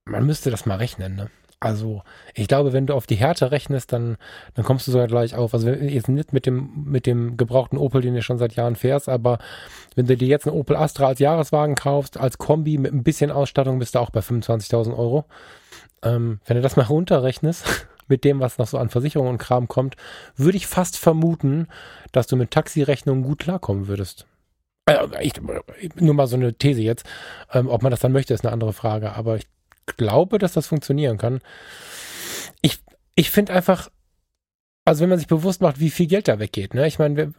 man müsste das mal rechnen, ne? Also, ich glaube, wenn du auf die Härte rechnest, dann, dann kommst du sogar gleich auf. Also, jetzt nicht mit dem, mit dem gebrauchten Opel, den du schon seit Jahren fährst, aber wenn du dir jetzt einen Opel Astra als Jahreswagen kaufst, als Kombi mit ein bisschen Ausstattung, bist du auch bei 25.000 Euro. Ähm, wenn du das mal runterrechnest, mit dem, was noch so an Versicherung und Kram kommt, würde ich fast vermuten, dass du mit Taxirechnungen gut klarkommen würdest. Äh, ich, nur mal so eine These jetzt. Ähm, ob man das dann möchte, ist eine andere Frage. Aber ich glaube, dass das funktionieren kann. Ich, ich finde einfach, also wenn man sich bewusst macht, wie viel Geld da weggeht. Ne? Ich meine, wir-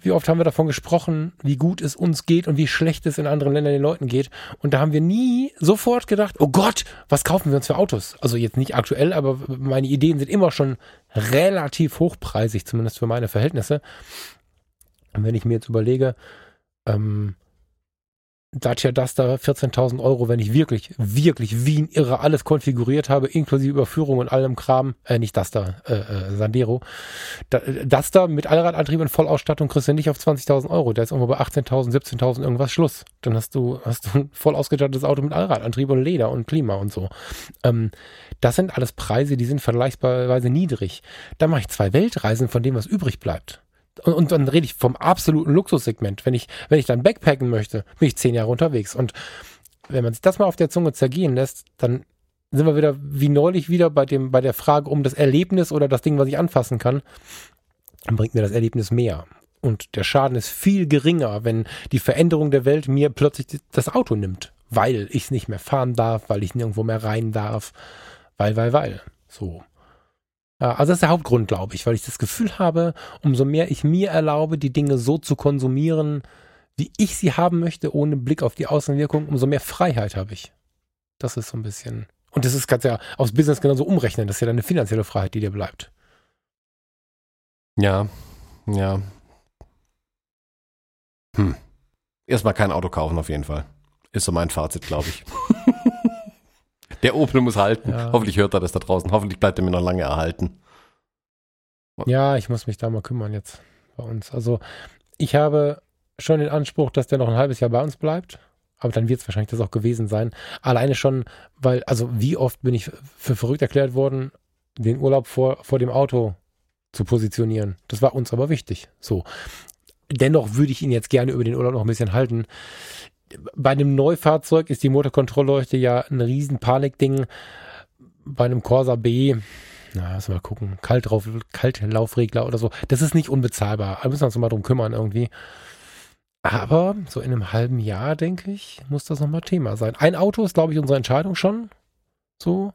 wie oft haben wir davon gesprochen, wie gut es uns geht und wie schlecht es in anderen Ländern den Leuten geht. Und da haben wir nie sofort gedacht, oh Gott, was kaufen wir uns für Autos? Also jetzt nicht aktuell, aber meine Ideen sind immer schon relativ hochpreisig, zumindest für meine Verhältnisse. Und wenn ich mir jetzt überlege, ähm, Dacia Duster 14.000 Euro, wenn ich wirklich, wirklich wie ein Irre alles konfiguriert habe, inklusive Überführung und allem Kram, äh, nicht Duster, äh, äh, Sandero. Da, Duster mit Allradantrieb und Vollausstattung kriegst du nicht auf 20.000 Euro. Der ist irgendwo bei 18.000, 17.000 irgendwas Schluss. Dann hast du, hast du ein voll ausgestattetes Auto mit Allradantrieb und Leder und Klima und so. Ähm, das sind alles Preise, die sind vergleichsweise niedrig. Da mache ich zwei Weltreisen von dem, was übrig bleibt. Und, und dann rede ich vom absoluten Luxussegment. Wenn ich, wenn ich dann backpacken möchte, bin ich zehn Jahre unterwegs. Und wenn man sich das mal auf der Zunge zergehen lässt, dann sind wir wieder wie neulich wieder bei dem, bei der Frage um das Erlebnis oder das Ding, was ich anfassen kann, dann bringt mir das Erlebnis mehr. Und der Schaden ist viel geringer, wenn die Veränderung der Welt mir plötzlich das Auto nimmt, weil ich es nicht mehr fahren darf, weil ich nirgendwo mehr rein darf, weil, weil, weil. So. Ja, Also das ist der Hauptgrund, glaube ich, weil ich das Gefühl habe, umso mehr ich mir erlaube, die Dinge so zu konsumieren, wie ich sie haben möchte, ohne Blick auf die Außenwirkung, umso mehr Freiheit habe ich. Das ist so ein bisschen. Und das ist kannst ja aufs Business genauso umrechnen. Das ist ja dann eine finanzielle Freiheit, die dir bleibt. Ja, ja. Hm. Erstmal kein Auto kaufen auf jeden Fall. Ist so mein Fazit, glaube ich. Der Opel muss halten. Ja. Hoffentlich hört er das da draußen. Hoffentlich bleibt er mir noch lange erhalten. Ja, ich muss mich da mal kümmern jetzt bei uns. Also ich habe schon den Anspruch, dass der noch ein halbes Jahr bei uns bleibt. Aber dann wird es wahrscheinlich das auch gewesen sein. Alleine schon, weil, also wie oft bin ich für verrückt erklärt worden, den Urlaub vor, vor dem Auto zu positionieren. Das war uns aber wichtig. So. Dennoch würde ich ihn jetzt gerne über den Urlaub noch ein bisschen halten. Bei einem Neufahrzeug ist die Motorkontrollleuchte ja ein riesen Panikding. Bei einem Corsa B, na, lass mal gucken, Kaltrauf, Kaltlaufregler oder so, das ist nicht unbezahlbar. Da müssen wir uns mal drum kümmern irgendwie. Aber so in einem halben Jahr, denke ich, muss das nochmal Thema sein. Ein Auto ist, glaube ich, unsere Entscheidung schon. So.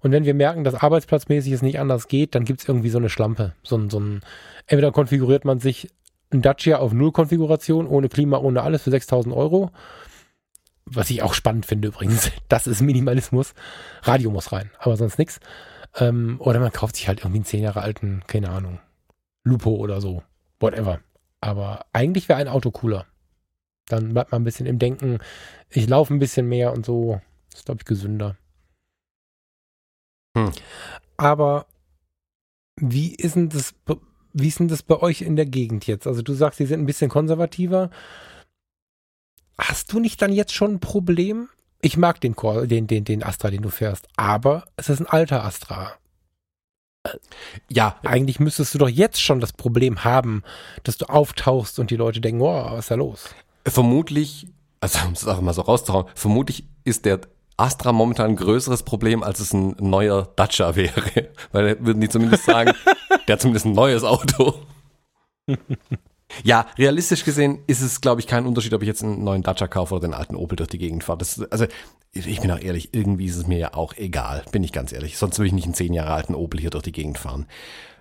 Und wenn wir merken, dass arbeitsplatzmäßig es nicht anders geht, dann gibt es irgendwie so eine Schlampe. So so ein, entweder konfiguriert man sich ein Dacia auf Null-Konfiguration, ohne Klima, ohne alles für 6000 Euro. Was ich auch spannend finde übrigens. Das ist Minimalismus. Radio muss rein, aber sonst nichts. Ähm, oder man kauft sich halt irgendwie einen 10 Jahre alten, keine Ahnung, Lupo oder so. Whatever. Aber eigentlich wäre ein Auto cooler. Dann bleibt man ein bisschen im Denken, ich laufe ein bisschen mehr und so. ist, glaube ich, gesünder. Hm. Aber wie ist denn das, wie ist denn das bei euch in der Gegend jetzt? Also du sagst, die sind ein bisschen konservativer. Hast du nicht dann jetzt schon ein Problem? Ich mag den, Cor- den, den, den Astra, den du fährst, aber es ist ein alter Astra. Ja, Eigentlich müsstest du doch jetzt schon das Problem haben, dass du auftauchst und die Leute denken, oh, was ist da los? vermutlich, also um es auch mal so rauszuhauen, vermutlich ist der Astra momentan ein größeres Problem, als es ein neuer Dacia wäre. Weil würden die zumindest sagen, der hat zumindest ein neues Auto. Ja, realistisch gesehen ist es, glaube ich, kein Unterschied, ob ich jetzt einen neuen Dacia kaufe oder den alten Opel durch die Gegend fahre. Das, also, ich bin auch ehrlich, irgendwie ist es mir ja auch egal, bin ich ganz ehrlich. Sonst würde ich nicht einen zehn Jahre alten Opel hier durch die Gegend fahren.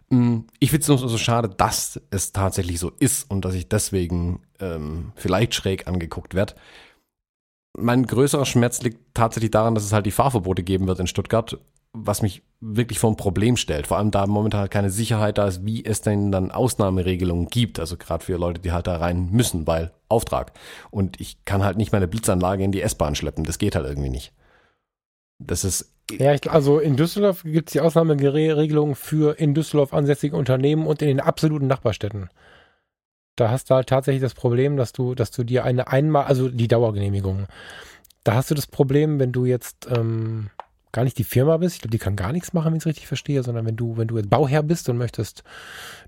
Mm, Ich finde es nur so schade, dass es tatsächlich so ist und dass ich deswegen ähm, vielleicht schräg angeguckt werde. Mein größerer Schmerz liegt tatsächlich daran, dass es halt die Fahrverbote geben wird in Stuttgart, was mich wirklich vor ein Problem stellt. Vor allem da momentan halt keine Sicherheit da ist, wie es denn dann Ausnahmeregelungen gibt. Also gerade für Leute, die halt da rein müssen, weil Auftrag. Und ich kann halt nicht meine Blitzanlage in die S-Bahn schleppen. Das geht halt irgendwie nicht. Das ist Ja, ich, also in Düsseldorf gibt es die Ausnahmeregelung für in Düsseldorf ansässige Unternehmen und in den absoluten Nachbarstädten. Da hast du halt tatsächlich das Problem, dass du, dass du dir eine einmal, also die Dauergenehmigung. Da hast du das Problem, wenn du jetzt ähm, gar nicht die Firma bist, ich glaube, die kann gar nichts machen, wenn ich es richtig verstehe, sondern wenn du, wenn du jetzt Bauherr bist und möchtest,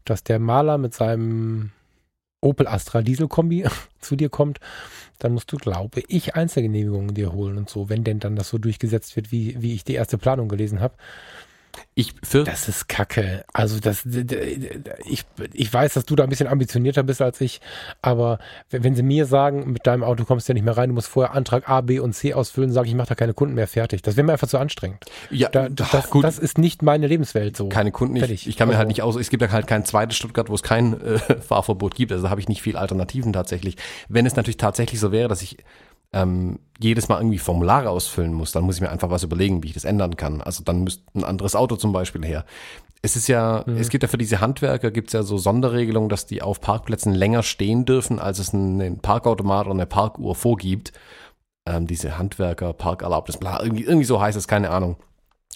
dass der Maler mit seinem Opel Astra Dieselkombi zu dir kommt, dann musst du, glaube ich, Einzelgenehmigungen dir holen und so, wenn denn dann das so durchgesetzt wird, wie, wie ich die erste Planung gelesen habe. Ich für Das ist Kacke. Also das, ich, ich weiß, dass du da ein bisschen ambitionierter bist als ich, aber wenn sie mir sagen, mit deinem Auto kommst du ja nicht mehr rein, du musst vorher Antrag A, B und C ausfüllen, sage ich, ich mache da keine Kunden mehr fertig. Das wäre mir einfach zu anstrengend. ja Da, das, gut. das ist nicht meine Lebenswelt so. keine Kunden. Ich, Fertig. ich kann mir halt Also- nicht aus. Es gibt ja halt kein zweites Stuttgart, wo es kein äh, Fahrverbot gibt. Also da habe ich nicht viel Alternativen tatsächlich. Wenn es natürlich tatsächlich so wäre, dass ich ähm, jedes Mal irgendwie Formulare ausfüllen muss, dann muss ich mir einfach was überlegen, wie ich das ändern kann. Also dann müsste ein anderes Auto zum Beispiel her. Es ist ja, es gibt ja für diese Handwerker gibt es ja so Sonderregelungen, dass die auf Parkplätzen länger stehen dürfen, als es einen Parkautomat oder eine Parkuhr vorgibt. Ähm, diese Handwerker, Parkerlaubnis, bla, irgendwie, irgendwie so heißt es, keine Ahnung.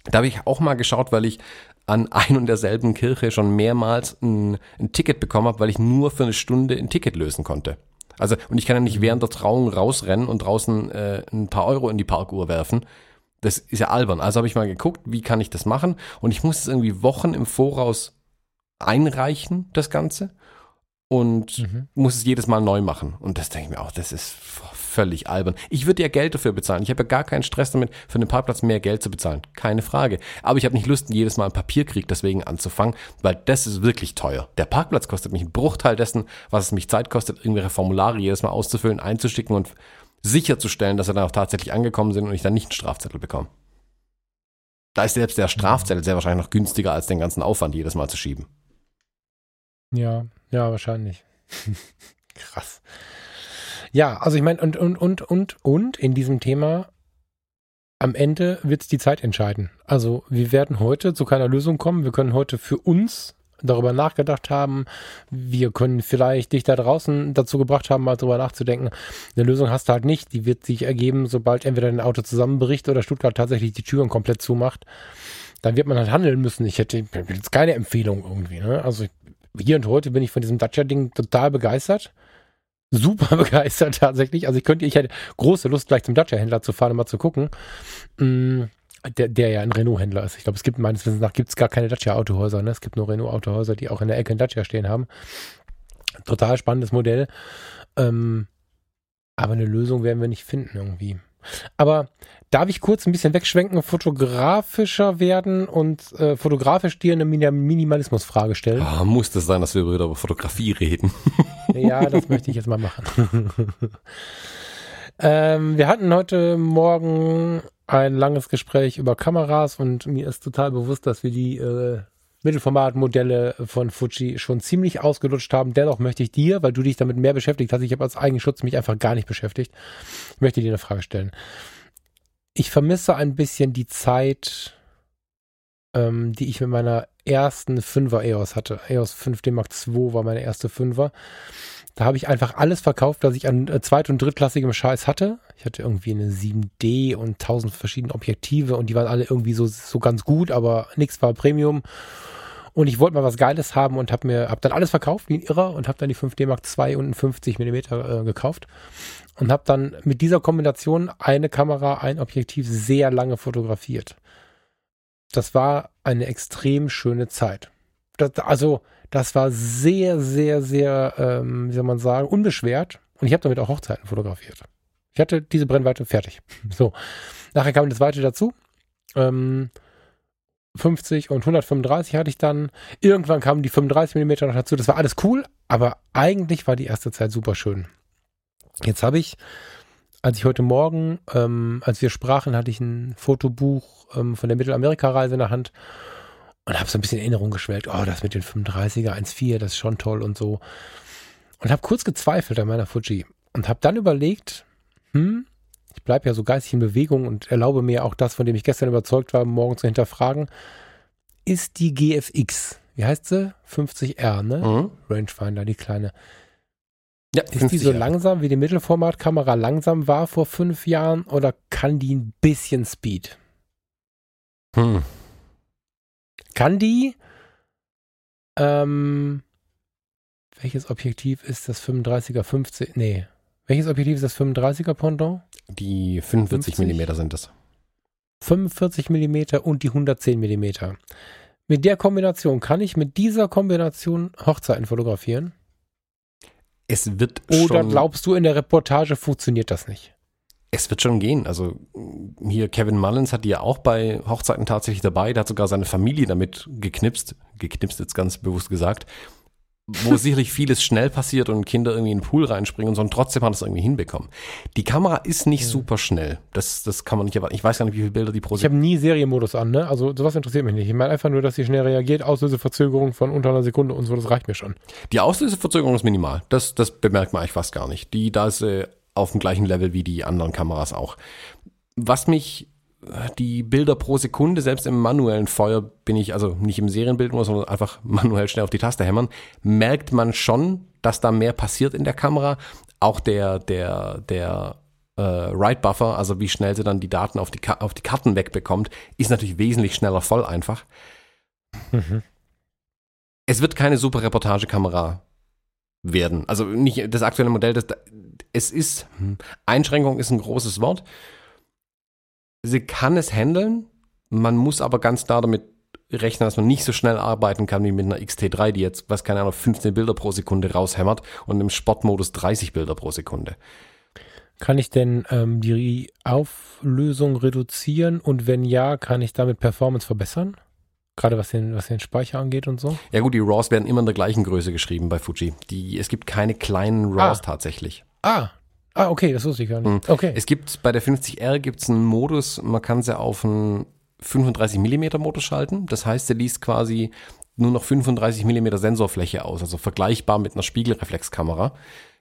Da habe ich auch mal geschaut, weil ich an ein und derselben Kirche schon mehrmals ein, ein Ticket bekommen habe, weil ich nur für eine Stunde ein Ticket lösen konnte. Also, und ich kann ja nicht während der Trauung rausrennen und draußen äh, ein paar Euro in die Parkuhr werfen. Das ist ja albern. Also habe ich mal geguckt, wie kann ich das machen? Und ich muss es irgendwie Wochen im Voraus einreichen, das Ganze. Und Mhm. muss es jedes Mal neu machen. Und das denke ich mir auch, das ist völlig albern. Ich würde ja Geld dafür bezahlen. Ich habe ja gar keinen Stress damit, für einen Parkplatz mehr Geld zu bezahlen. Keine Frage. Aber ich habe nicht Lust, jedes Mal einen Papierkrieg deswegen anzufangen, weil das ist wirklich teuer. Der Parkplatz kostet mich einen Bruchteil dessen, was es mich Zeit kostet, irgendwelche Formulare jedes Mal auszufüllen, einzuschicken und sicherzustellen, dass sie dann auch tatsächlich angekommen sind und ich dann nicht einen Strafzettel bekomme. Da ist selbst der Strafzettel sehr wahrscheinlich noch günstiger, als den ganzen Aufwand jedes Mal zu schieben. Ja, ja, wahrscheinlich. Krass. Ja, also ich meine, und, und, und, und, und in diesem Thema, am Ende wird es die Zeit entscheiden. Also wir werden heute zu keiner Lösung kommen. Wir können heute für uns darüber nachgedacht haben. Wir können vielleicht dich da draußen dazu gebracht haben, mal drüber nachzudenken. Eine Lösung hast du halt nicht. Die wird sich ergeben, sobald entweder dein Auto zusammenbricht oder Stuttgart tatsächlich die Türen komplett zumacht. Dann wird man halt handeln müssen. Ich hätte jetzt keine Empfehlung irgendwie. Ne? Also hier und heute bin ich von diesem Dacia-Ding total begeistert. Super begeistert tatsächlich. Also ich könnte, ich hätte große Lust, gleich zum Dacia-Händler zu fahren und mal zu gucken. Mm, der, der ja ein Renault-Händler ist. Ich glaube, es gibt meines Wissens nach gibt es gar keine Dacia-Autohäuser. Ne? Es gibt nur Renault-Autohäuser, die auch in der Ecke ein Dacia stehen haben. Total spannendes Modell. Ähm, aber eine Lösung werden wir nicht finden irgendwie. Aber darf ich kurz ein bisschen wegschwenken, fotografischer werden und äh, fotografisch dir eine Minimalismusfrage stellen? Ah, muss das sein, dass wir wieder über Fotografie reden? ja, das möchte ich jetzt mal machen. ähm, wir hatten heute Morgen ein langes Gespräch über Kameras und mir ist total bewusst, dass wir die äh, Mittelformatmodelle von Fuji schon ziemlich ausgelutscht haben. Dennoch möchte ich dir, weil du dich damit mehr beschäftigt hast, ich habe als Eigenschutz mich einfach gar nicht beschäftigt, möchte dir eine Frage stellen. Ich vermisse ein bisschen die Zeit, ähm, die ich mit meiner ersten 5er EOS hatte. EOS 5D Mark II war meine erste 5er. Da habe ich einfach alles verkauft, was ich an äh, zweit- und drittklassigem Scheiß hatte. Ich hatte irgendwie eine 7D und tausend verschiedene Objektive und die waren alle irgendwie so, so ganz gut, aber nichts war Premium. Und ich wollte mal was Geiles haben und habe mir, hab dann alles verkauft wie ein Irrer und habe dann die 5D Mark II und einen 50 mm äh, gekauft und habe dann mit dieser Kombination eine Kamera, ein Objektiv sehr lange fotografiert. Das war eine extrem schöne Zeit. Das, also das war sehr, sehr, sehr, ähm, wie soll man sagen, unbeschwert. Und ich habe damit auch Hochzeiten fotografiert. Ich hatte diese Brennweite fertig. So. Nachher kam das zweite dazu. Ähm, 50 und 135 hatte ich dann. Irgendwann kamen die 35 mm noch dazu. Das war alles cool, aber eigentlich war die erste Zeit super schön. Jetzt habe ich, als ich heute Morgen, ähm, als wir sprachen, hatte ich ein Fotobuch ähm, von der Mittelamerika-Reise in der Hand und habe so ein bisschen Erinnerung geschwelgt. Oh, das mit den 35er 1.4, das ist schon toll und so. Und habe kurz gezweifelt an meiner Fuji und habe dann überlegt, hm, ich bleibe ja so geistig in Bewegung und erlaube mir auch das, von dem ich gestern überzeugt war, morgen zu hinterfragen. Ist die GFX, wie heißt sie? 50R, ne? Mhm. Rangefinder, die kleine. Ja, ist die so langsam, wie die Mittelformatkamera langsam war vor fünf Jahren oder kann die ein bisschen Speed? Hm. Kann die, ähm, welches Objektiv ist das 35er 50? Nee. Welches Objektiv ist das 35er Pendant? Die 45 mm sind das. 45 mm und die 110 mm. Mit der Kombination kann ich mit dieser Kombination Hochzeiten fotografieren? Es wird Oder glaubst du, in der Reportage funktioniert das nicht? Es wird schon gehen. Also hier Kevin Mullins hat die ja auch bei Hochzeiten tatsächlich dabei. Der hat sogar seine Familie damit geknipst, geknipst jetzt ganz bewusst gesagt, wo sicherlich vieles schnell passiert und Kinder irgendwie in den Pool reinspringen und so und trotzdem hat es irgendwie hinbekommen. Die Kamera ist nicht ja. super schnell. Das, das kann man nicht erwarten. Ich weiß gar nicht, wie viele Bilder die pro Ich habe nie Serienmodus an, ne? Also sowas interessiert mich nicht. Ich meine einfach nur, dass sie schnell reagiert, Auslöseverzögerung von unter einer Sekunde und so, das reicht mir schon. Die Auslöseverzögerung ist minimal. Das, das bemerkt man eigentlich fast gar nicht. Die, da ist äh, auf dem gleichen Level wie die anderen Kameras auch. Was mich äh, die Bilder pro Sekunde, selbst im manuellen Feuer bin ich, also nicht im Serienbild nur, sondern einfach manuell schnell auf die Taste hämmern, merkt man schon, dass da mehr passiert in der Kamera. Auch der, der, der äh, Write Buffer, also wie schnell sie dann die Daten auf die, auf die Karten wegbekommt, ist natürlich wesentlich schneller voll einfach. Mhm. Es wird keine super Reportagekamera werden. Also nicht das aktuelle Modell, das, es ist, hm, Einschränkung ist ein großes Wort. Sie kann es handeln, man muss aber ganz klar damit rechnen, dass man nicht so schnell arbeiten kann wie mit einer XT3, die jetzt, was keine Ahnung, 15 Bilder pro Sekunde raushämmert und im Sportmodus 30 Bilder pro Sekunde. Kann ich denn ähm, die Auflösung reduzieren und wenn ja, kann ich damit Performance verbessern? Gerade was den, was den Speicher angeht und so? Ja gut, die RAWs werden immer in der gleichen Größe geschrieben bei Fuji. Die, es gibt keine kleinen RAWs ah. tatsächlich. Ah, ah, okay, das wusste ich gar nicht. Hm. Okay. Es gibt bei der 50R gibt es einen Modus, man kann sie auf einen 35 mm Modus schalten. Das heißt, er liest quasi nur noch 35 mm Sensorfläche aus, also vergleichbar mit einer Spiegelreflexkamera.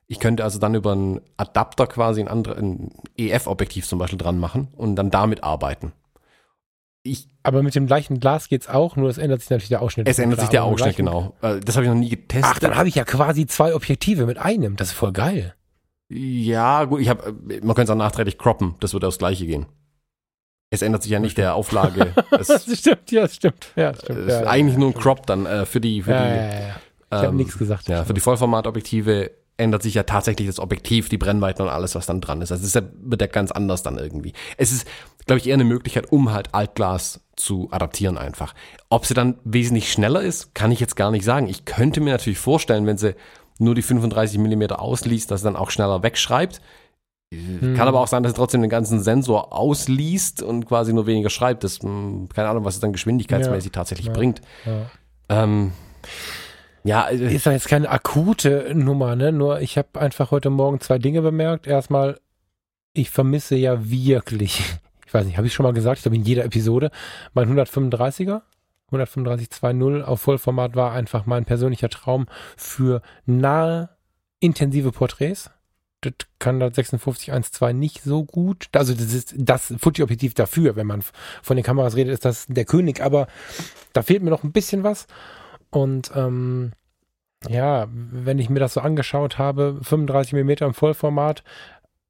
Ich könnte also dann über einen Adapter quasi ein, andere, ein EF-Objektiv zum Beispiel dran machen und dann damit arbeiten. ich, Aber mit dem gleichen Glas geht's auch, nur es ändert sich natürlich der Ausschnitt. es ändert sich der Ausschnitt, genau. Äh, Das habe ich noch nie getestet. Ach, dann habe ich ja quasi zwei Objektive mit einem. Das ist voll geil. Ja, gut, ich habe, man könnte es auch nachträglich croppen, das würde aufs Gleiche gehen. Es ändert sich ja nicht der Auflage. Es Das stimmt, ja, das stimmt. Ja, das stimmt. ist ja, eigentlich ja, nur ein. Crop dann äh, für die, für Ja, die, ja, ja. Ich habe ähm, nichts gesagt. ja, für die Vollformatobjektive ändert sich ja tatsächlich das Objektiv, die Brennweiten und alles, was dann dran ist. Also es wird ja ganz anders dann irgendwie. Es ist, glaube ich, eher eine Möglichkeit, um halt Altglas zu adaptieren einfach. Ob sie dann wesentlich schneller ist, kann ich jetzt gar nicht sagen. Ich könnte mir natürlich vorstellen, wenn sie nur die 35 mm ausliest, dass dann auch schneller wegschreibt. Hm. Kann aber auch sein, dass sie trotzdem den ganzen Sensor ausliest und quasi nur weniger schreibt. Das, mh, keine Ahnung, was es dann geschwindigkeitsmäßig tatsächlich Ja. bringt. Ja. Ähm, ja, äh, Ist doch jetzt keine akute Nummer, ne? Nur ich habe einfach heute Morgen zwei Dinge bemerkt. Erstmal, ich vermisse ja wirklich, ich weiß nicht, habe ich schon mal gesagt, ich glaube in jeder Episode, mein 135er, 135.2.0 auf Vollformat war einfach mein persönlicher Traum für nahe, intensive Porträts. Das kann das 5612 nicht so gut. Also das ist das Fuji-Objektiv dafür, wenn man von den Kameras redet, ist das der König. Aber da fehlt mir noch ein bisschen was. Und ähm, ja, wenn ich mir das so angeschaut habe, 35 mm im Vollformat,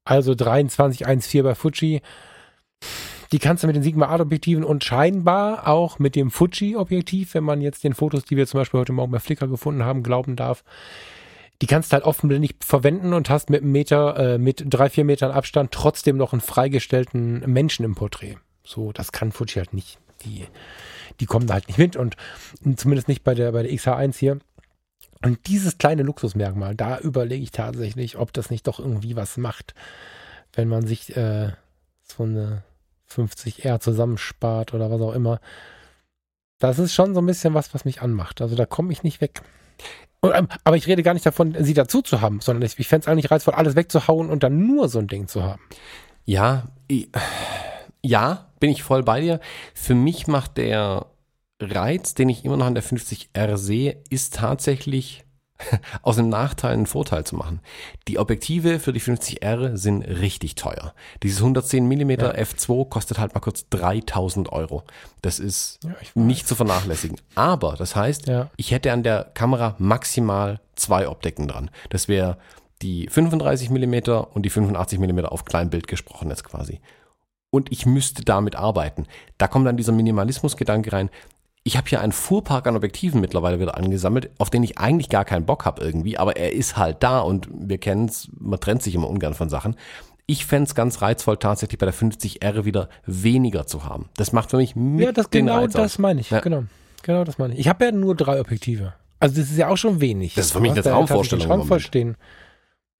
also 23,14 bei Fuji, die kannst du mit den Sigma Art Objektiven und scheinbar auch mit dem Fuji Objektiv, wenn man jetzt den Fotos, die wir zum Beispiel heute Morgen bei Flickr gefunden haben, glauben darf, die kannst du halt offenblendig verwenden und hast mit einem Meter, äh, mit drei, vier Metern Abstand trotzdem noch einen freigestellten Menschen im Porträt. So, das kann Fuji halt nicht. Die, die kommen da halt nicht mit und zumindest nicht bei der, bei der XH1 hier. Und dieses kleine Luxusmerkmal, da überlege ich tatsächlich, ob das nicht doch irgendwie was macht, wenn man sich äh, so eine 50R zusammenspart oder was auch immer. Das ist schon so ein bisschen was, was mich anmacht. Also da komme ich nicht weg. Und, ähm, aber ich rede gar nicht davon, sie dazu zu haben, sondern ich, ich fände es eigentlich reizvoll, alles wegzuhauen und dann nur so ein Ding zu haben. Ja, i- ja, bin ich voll bei dir. Für mich macht der Reiz, den ich immer noch an der 50R sehe, ist tatsächlich aus dem Nachteil einen Vorteil zu machen. Die Objektive für die 50R sind richtig teuer. Dieses 110 mm Ja. f2 kostet halt mal kurz 3000 Euro. Das ist Ja, nicht zu vernachlässigen. Aber das heißt, Ja. ich hätte an der Kamera maximal zwei Optiken dran. Das wäre die 35 mm und die 85 mm auf Kleinbild gesprochen jetzt quasi. Und ich müsste damit arbeiten. Da kommt dann dieser Minimalismus-Gedanke rein. Ich habe hier einen Fuhrpark an Objektiven mittlerweile wieder angesammelt, auf den ich eigentlich gar keinen Bock habe irgendwie, aber er ist halt da und wir kennen es, man trennt sich immer ungern von Sachen. Ich fänd's ganz reizvoll, tatsächlich bei der 50R wieder weniger zu haben. Das macht für mich mit Ja, das den genau Reiz das aus. meine ich. Ja. Genau. Genau das meine ich. Ich habe ja nur drei Objektive. Also das ist ja auch schon wenig. Das ist für mich eine Traumvorstellung Schrank voll stehen.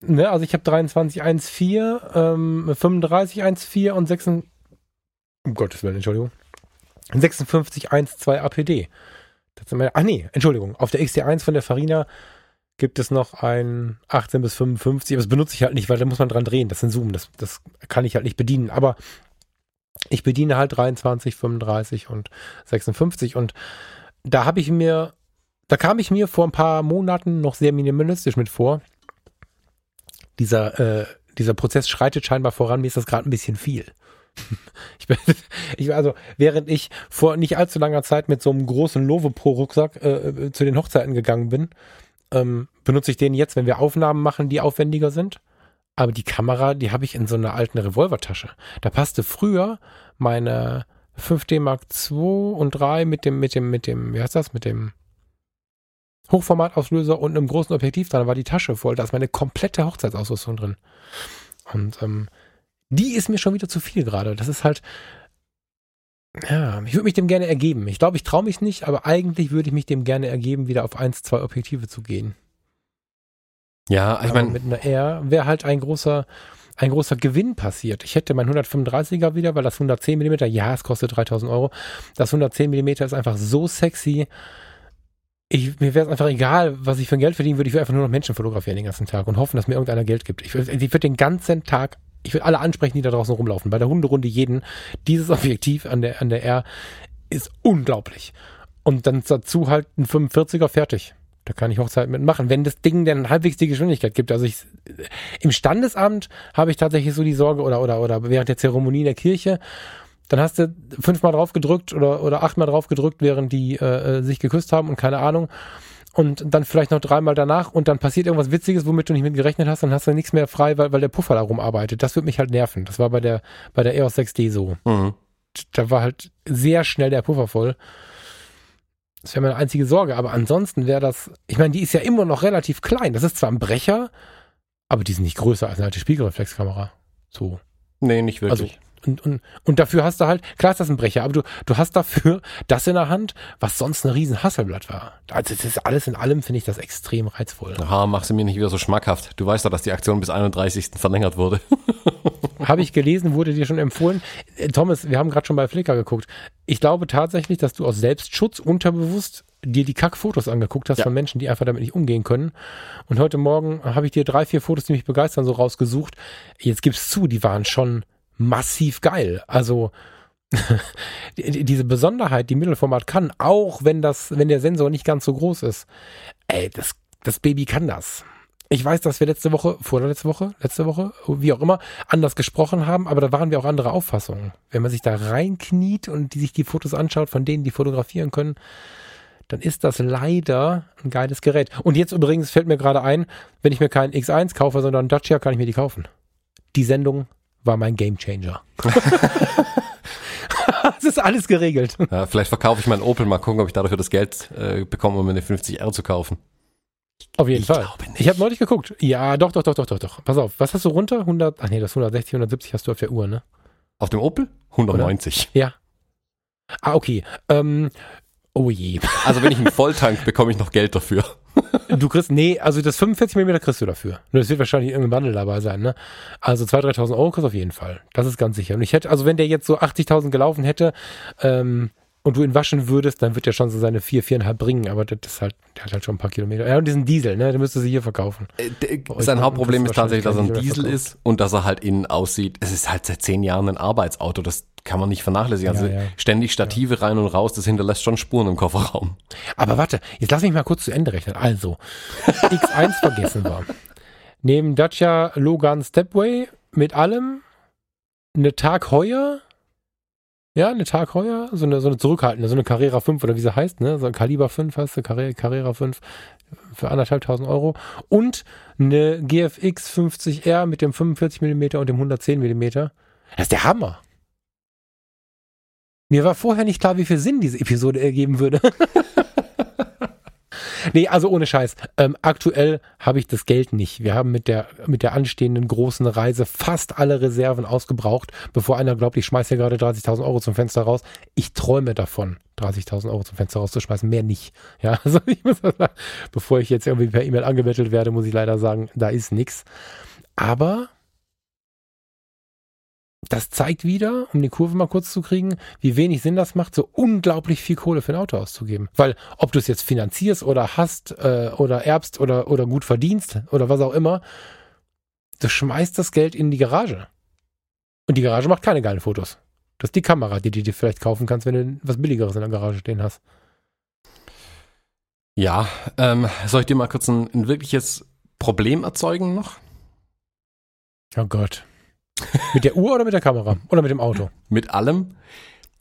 Ne, also ich habe 23 1.4, ähm, 35 1.4 und 6, um Gottes Willen, Entschuldigung. 56 1.2 APD. Das sind meine, ach nee, Entschuldigung. Auf der XT1 von der Farina gibt es noch ein 18 bis 55, aber das benutze ich halt nicht, weil da muss man dran drehen. Das ein Zoom, das, das kann ich halt nicht bedienen. Aber ich bediene halt 23, 35 und 56 und da habe ich mir, da kam ich mir vor ein paar Monaten noch sehr minimalistisch mit vor. Dieser, äh, dieser Prozess schreitet scheinbar voran, mir ist das gerade ein bisschen viel. Ich bin, ich, also, während ich vor nicht allzu langer Zeit mit so einem großen Lovo Pro Rucksack äh, äh, zu den Hochzeiten gegangen bin, ähm, benutze ich den jetzt, wenn wir Aufnahmen machen, die aufwendiger sind. Aber die Kamera, die habe ich in so einer alten Revolvertasche. Da passte früher meine 5D Mark II und 3 mit dem, mit dem, mit dem, wie heißt das, mit dem Hochformatauslöser und einem großen Objektiv dran. Da war die Tasche voll. Da ist meine komplette Hochzeitsausrüstung drin. Und ähm, die ist mir schon wieder zu viel gerade. Das ist halt, ja, ich würde mich dem gerne ergeben. Ich glaube, ich traue mich nicht, aber eigentlich würde ich mich dem gerne ergeben, wieder auf eins, zwei Objektive zu gehen. Ja, ich meine, mit einer R wäre halt ein großer, ein großer Gewinn passiert. Ich hätte mein 135er wieder, weil das 110 mm, ja, es kostet 3000 Euro. Das 110 mm ist einfach so sexy. Ich, mir wäre es einfach egal, was ich für ein Geld verdienen würde. Ich würde einfach nur noch Menschen fotografieren den ganzen Tag und hoffen, dass mir irgendeiner Geld gibt. Ich würde ich würd den ganzen Tag, ich würde alle ansprechen, die da draußen rumlaufen. Bei der Hunderunde jeden. Dieses Objektiv an der, an der R ist unglaublich. Und dann dazu halt ein 45er fertig. Da kann ich Hochzeit mitmachen, wenn das Ding denn halbwegs die Geschwindigkeit gibt. Also ich, im Standesamt habe ich tatsächlich so die Sorge oder, oder, oder während der Zeremonie in der Kirche, dann hast du fünfmal drauf gedrückt oder, oder achtmal drauf gedrückt, während die äh, äh, sich geküsst haben und keine Ahnung. Und dann vielleicht noch dreimal danach und dann passiert irgendwas Witziges, womit du nicht mit gerechnet hast, dann hast du nichts mehr frei, weil, weil der Puffer da rumarbeitet. Das würde mich halt nerven. Das war bei der, bei der EOS 6D so. Mhm. Da war halt sehr schnell der Puffer voll. Das wäre meine einzige Sorge. Aber ansonsten wäre das, ich meine, die ist ja immer noch relativ klein. Das ist zwar ein Brecher, aber die sind nicht größer als eine alte Spiegelreflexkamera. So. Nee, nicht wirklich. Also, und, und, und dafür hast du halt, klar ist das ein Brecher, aber du, du hast dafür das in der Hand, was sonst ein riesen Hasselblatt war. Also das ist alles in allem, finde ich das extrem reizvoll. Aha, mach sie mir nicht wieder so schmackhaft. Du weißt doch, dass die Aktion bis 31. verlängert wurde. Habe ich gelesen, wurde dir schon empfohlen. Äh, Thomas, wir haben gerade schon bei Flickr geguckt. Ich glaube tatsächlich, dass du aus Selbstschutz unterbewusst dir die Kackfotos angeguckt hast Ja. von Menschen, die einfach damit nicht umgehen können. Und heute Morgen habe ich dir drei, vier Fotos, die mich begeistern, so rausgesucht. Jetzt gib's zu, die waren schon massiv geil. Also die- die- diese Besonderheit, die Mittelformat kann, auch wenn das, wenn der Sensor nicht ganz so groß ist. Ey, das, das Baby kann das. Ich weiß, dass wir letzte Woche, vorletzte Woche, letzte Woche, wie auch immer, anders gesprochen haben, aber da waren wir auch andere Auffassungen. Wenn man sich da reinkniet und die sich die Fotos anschaut, von denen die fotografieren können, dann ist das leider ein geiles Gerät. Und jetzt übrigens fällt mir gerade ein, wenn ich mir keinen X1 kaufe, sondern einen Dacia, kann ich mir die kaufen. Die Sendung war mein Gamechanger. Es ist alles geregelt. Ja, vielleicht verkaufe ich meinen Opel, mal gucken, ob ich dafür das Geld äh, bekomme, um mir eine 50R zu kaufen. Auf jeden Ich Fall. glaube nicht. Ich habe neulich geguckt. Ja, doch, doch, doch, doch, doch, doch. Pass auf, was hast du runter? 100, ach nee, das 160, 170 hast du auf der Uhr, ne? Auf dem Opel? 190. Ja. Ah, okay. Ähm, oh je. Also wenn ich einen Volltank bekomme ich noch Geld dafür. Du kriegst, nee, also das 45 mm kriegst du dafür. Nur das wird wahrscheinlich irgendein Bundle dabei sein, ne? Also 2.000, 3.000 Euro kriegst du auf jeden Fall. Das ist ganz sicher. Und ich hätte, also wenn der jetzt so 80.000 gelaufen hätte, ähm, und du ihn waschen würdest, dann wird der schon so seine 4, 4,5 bringen, aber das ist halt, der hat halt schon ein paar Kilometer. Ja, und diesen Diesel, ne, den müsstest du hier verkaufen. Äh, d- euch Sein Hauptproblem ist tatsächlich, dass er ein Diesel ist und dass er halt innen aussieht. Es ist halt seit zehn Jahren ein Arbeitsauto. Das kann man nicht vernachlässigen. Also Ja, ja. ständig Stative rein und raus, das hinterlässt schon Spuren im Kofferraum. Aber warte, jetzt lass mich mal kurz zu Ende rechnen. Also, X1 vergessen wir. Neben Dacia Logan Stepway mit allem eine Tag Heuer. Ja, eine Tag Heuer, so eine, so eine zurückhaltende, so eine Carrera 5 oder wie sie heißt, ne? So ein Kaliber 5 heißt sie, Carrera, Carrera 5 für anderthalbtausend Euro. Und eine GFX 50R mit dem 45 mm und dem 110 mm. Das ist der Hammer. Mir war vorher nicht klar, wie viel Sinn diese Episode ergeben würde. nee, also ohne Scheiß. Ähm, aktuell habe ich das Geld nicht. Wir haben mit der, mit der anstehenden großen Reise fast alle Reserven ausgebraucht, bevor einer glaubt, ich schmeiße hier gerade 30.000 Euro zum Fenster raus. Ich träume davon, 30.000 Euro zum Fenster rauszuschmeißen, mehr nicht. Ja, also ich muss das sagen, bevor ich jetzt irgendwie per E-Mail angebettelt werde, muss ich leider sagen, da ist nichts. Aber das zeigt wieder, um die Kurve mal kurz zu kriegen, wie wenig Sinn das macht, so unglaublich viel Kohle für ein Auto auszugeben. Weil ob du es jetzt finanzierst oder hast äh, oder erbst oder, oder gut verdienst oder was auch immer, du schmeißt das Geld in die Garage. Und die Garage macht keine geilen Fotos. Das ist die Kamera, die du dir vielleicht kaufen kannst, wenn du was Billigeres in der Garage stehen hast. Ja, ähm, soll ich dir mal kurz ein, ein wirkliches Problem erzeugen noch? Oh Gott. Mit der Uhr oder mit der Kamera? Oder mit dem Auto? Mit allem.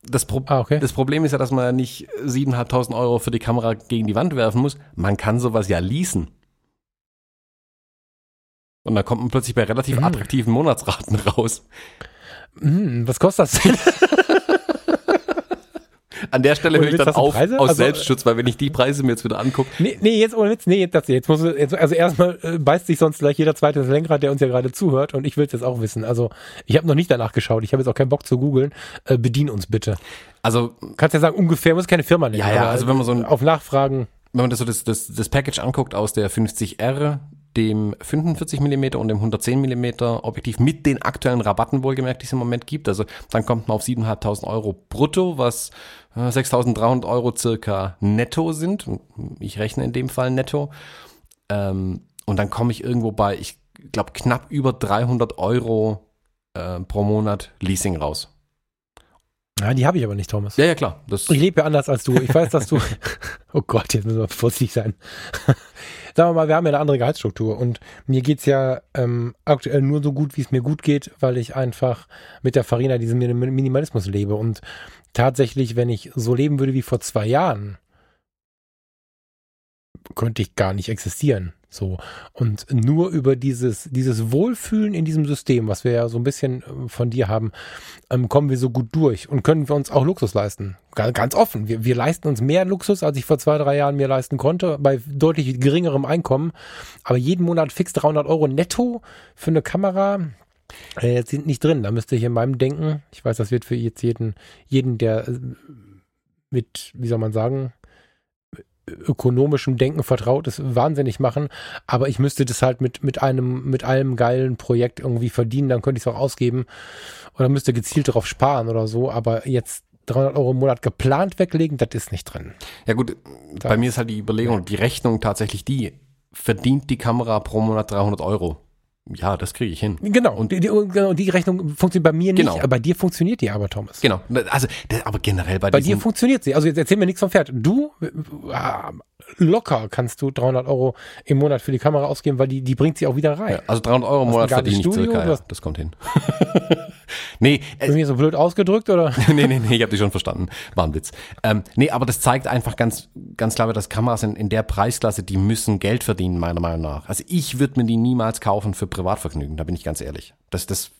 Das, Pro Ah, okay. das Problem ist ja, dass man ja nicht 7.500 Euro für die Kamera gegen die Wand werfen muss. Man kann sowas ja leasen. Und da kommt man plötzlich bei relativ Mhm. attraktiven Monatsraten raus. Hm, was kostet das denn? An der Stelle höre ich dann auf Preise? aus Also, Selbstschutz, weil wenn ich die Preise mir jetzt wieder angucke, Nee, nee, jetzt ohne Witz, nee, jetzt, das, jetzt muss jetzt, also erstmal äh, beißt sich sonst gleich jeder zweite das Lenkrad, der uns ja gerade zuhört und ich will es jetzt auch wissen. Also ich habe noch nicht danach geschaut, ich habe jetzt auch keinen Bock zu googeln. Äh, bedien uns bitte. also Kannst ja sagen, ungefähr, muss keine Firma nennen. Ja, ja, also wenn man so ein- auf Nachfragen. wenn man das so das, das, das Package anguckt aus der 50R, dem 45 mm und dem 110 mm Objektiv mit den aktuellen Rabatten wohlgemerkt, die es im Moment gibt. Also dann kommt man auf 7.500 Euro brutto, was äh, 6.300 Euro circa netto sind. Ich rechne in dem Fall netto. Ähm, und dann komme ich irgendwo bei, ich glaube, knapp über 300 Euro äh, pro Monat Leasing raus. Ja, die habe ich aber nicht, Thomas. Ja, ja, klar. Ich lebe ja anders als du. Ich weiß, dass du. oh Gott, jetzt müssen wir vorsichtig sein. Sagen wir mal, wir haben ja eine andere Gehaltsstruktur und mir geht's ja ähm, aktuell nur so gut, wie es mir gut geht, weil ich einfach mit der Farina diesen Min- Minimalismus lebe. Und tatsächlich, wenn ich so leben würde wie vor zwei Jahren, könnte ich gar nicht existieren. So. Und nur über dieses, dieses Wohlfühlen in diesem System, was wir ja so ein bisschen äh, von dir haben, ähm, kommen wir so gut durch und können wir uns auch Luxus leisten. Ganz, ganz offen. Wir, wir leisten uns mehr Luxus, als ich vor zwei, drei Jahren mir leisten konnte, bei deutlich geringerem Einkommen. Aber jeden Monat fix 300 Euro netto für eine Kamera, äh, sind nicht drin. Da müsste ich in meinem Denken, ich weiß, das wird für jetzt jeden, jeden, der äh, mit, wie soll man sagen, ökonomischem Denken vertraut ist, wahnsinnig machen. Aber ich müsste das halt mit, mit einem, mit einem geilen Projekt irgendwie verdienen, dann könnte ich es auch ausgeben oder müsste gezielt darauf sparen oder so. Aber jetzt 300 Euro im Monat geplant weglegen, das ist nicht drin. Ja gut, bei mir ist halt die Überlegung, die Rechnung tatsächlich die, verdient die Kamera pro Monat 300 Euro? Ja, das kriege ich hin. Genau. Und die, die, genau, die Rechnung funktioniert bei mir nicht, Genau. aber bei dir funktioniert die aber, Thomas. Genau, also, aber generell bei, Bei dir funktioniert sie. Also jetzt erzähl mir nichts vom Pferd. Du, äh, locker kannst du 300 Euro im Monat für die Kamera ausgeben, weil die, die bringt sie auch wieder rein. ja, also 300 Euro im Monat verdiene ich Studio, circa, ja, das kommt hin. nee, äh, Ist mir so blöd ausgedrückt oder? nee, nee, nee, ich habe dich schon verstanden. War ein Witz. Ähm, nee, aber das zeigt einfach ganz, ganz klar, dass Kameras in, in der Preisklasse, die müssen Geld verdienen, meiner Meinung nach. Also ich würde mir die niemals kaufen für Privatvergnügen, da bin ich ganz ehrlich. Das, das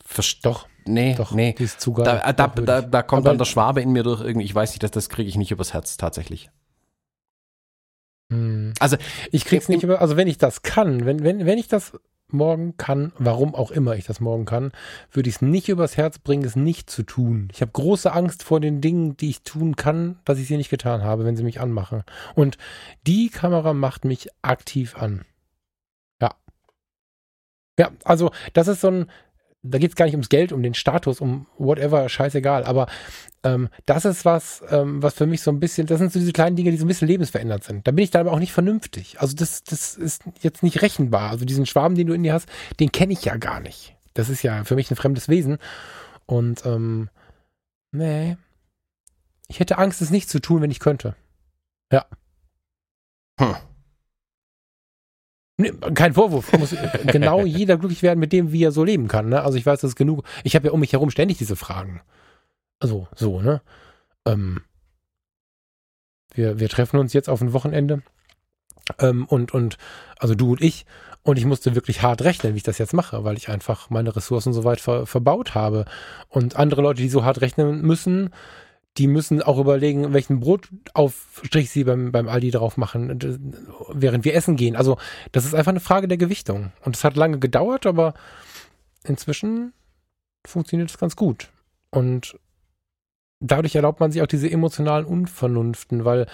Doch. Nee, Doch, nee. die ist zu geil. Da, da, würde da, ich. da kommt Aber- dann der Schwabe in mir durch irgendwie, ich weiß nicht, das, das kriege ich nicht übers Herz tatsächlich. Hm. Also Ich krieg's nicht über, also wenn ich das kann, wenn, wenn, wenn ich das morgen kann, warum auch immer ich das morgen kann, würde ich es nicht übers Herz bringen, es nicht zu tun. Ich habe große Angst vor den Dingen, die ich tun kann, dass ich sie nicht getan habe, wenn sie mich anmachen. Und die Kamera macht mich aktiv an. Ja. Ja, also das ist so ein, da geht's gar nicht ums Geld, um den Status, um whatever, scheißegal. Aber ähm, das ist was, ähm, was für mich so ein bisschen, das sind so diese kleinen Dinge, die so ein bisschen lebensverändert sind. Da bin ich dann aber auch nicht vernünftig. Also das, das ist jetzt nicht rechenbar. Also diesen Schwaben, den du in dir hast, den kenne ich ja gar nicht. Das ist ja für mich ein fremdes Wesen. Und ähm, nee. Ich hätte Angst, es nicht zu tun, wenn ich könnte. Ja. Hm. Nee, kein Vorwurf. Muss genau jeder glücklich werden mit dem, wie er so leben kann. Ne? Also ich weiß, das ist genug. Ich habe ja um mich herum ständig diese Fragen. Also so, ne? Ähm, wir, wir treffen uns jetzt auf ein Wochenende. Ähm, und, und, also du und ich. Und ich musste wirklich hart rechnen, wie ich das jetzt mache, weil ich einfach meine Ressourcen so weit ver, verbaut habe. Und andere Leute, die so hart rechnen müssen, die müssen auch überlegen, welchen Brotaufstrich sie beim, beim Aldi drauf machen, d- während wir essen gehen. Also das ist einfach eine Frage der Gewichtung. Und es hat lange gedauert, aber inzwischen funktioniert es ganz gut. Und dadurch erlaubt man sich auch diese emotionalen Unvernunften, weil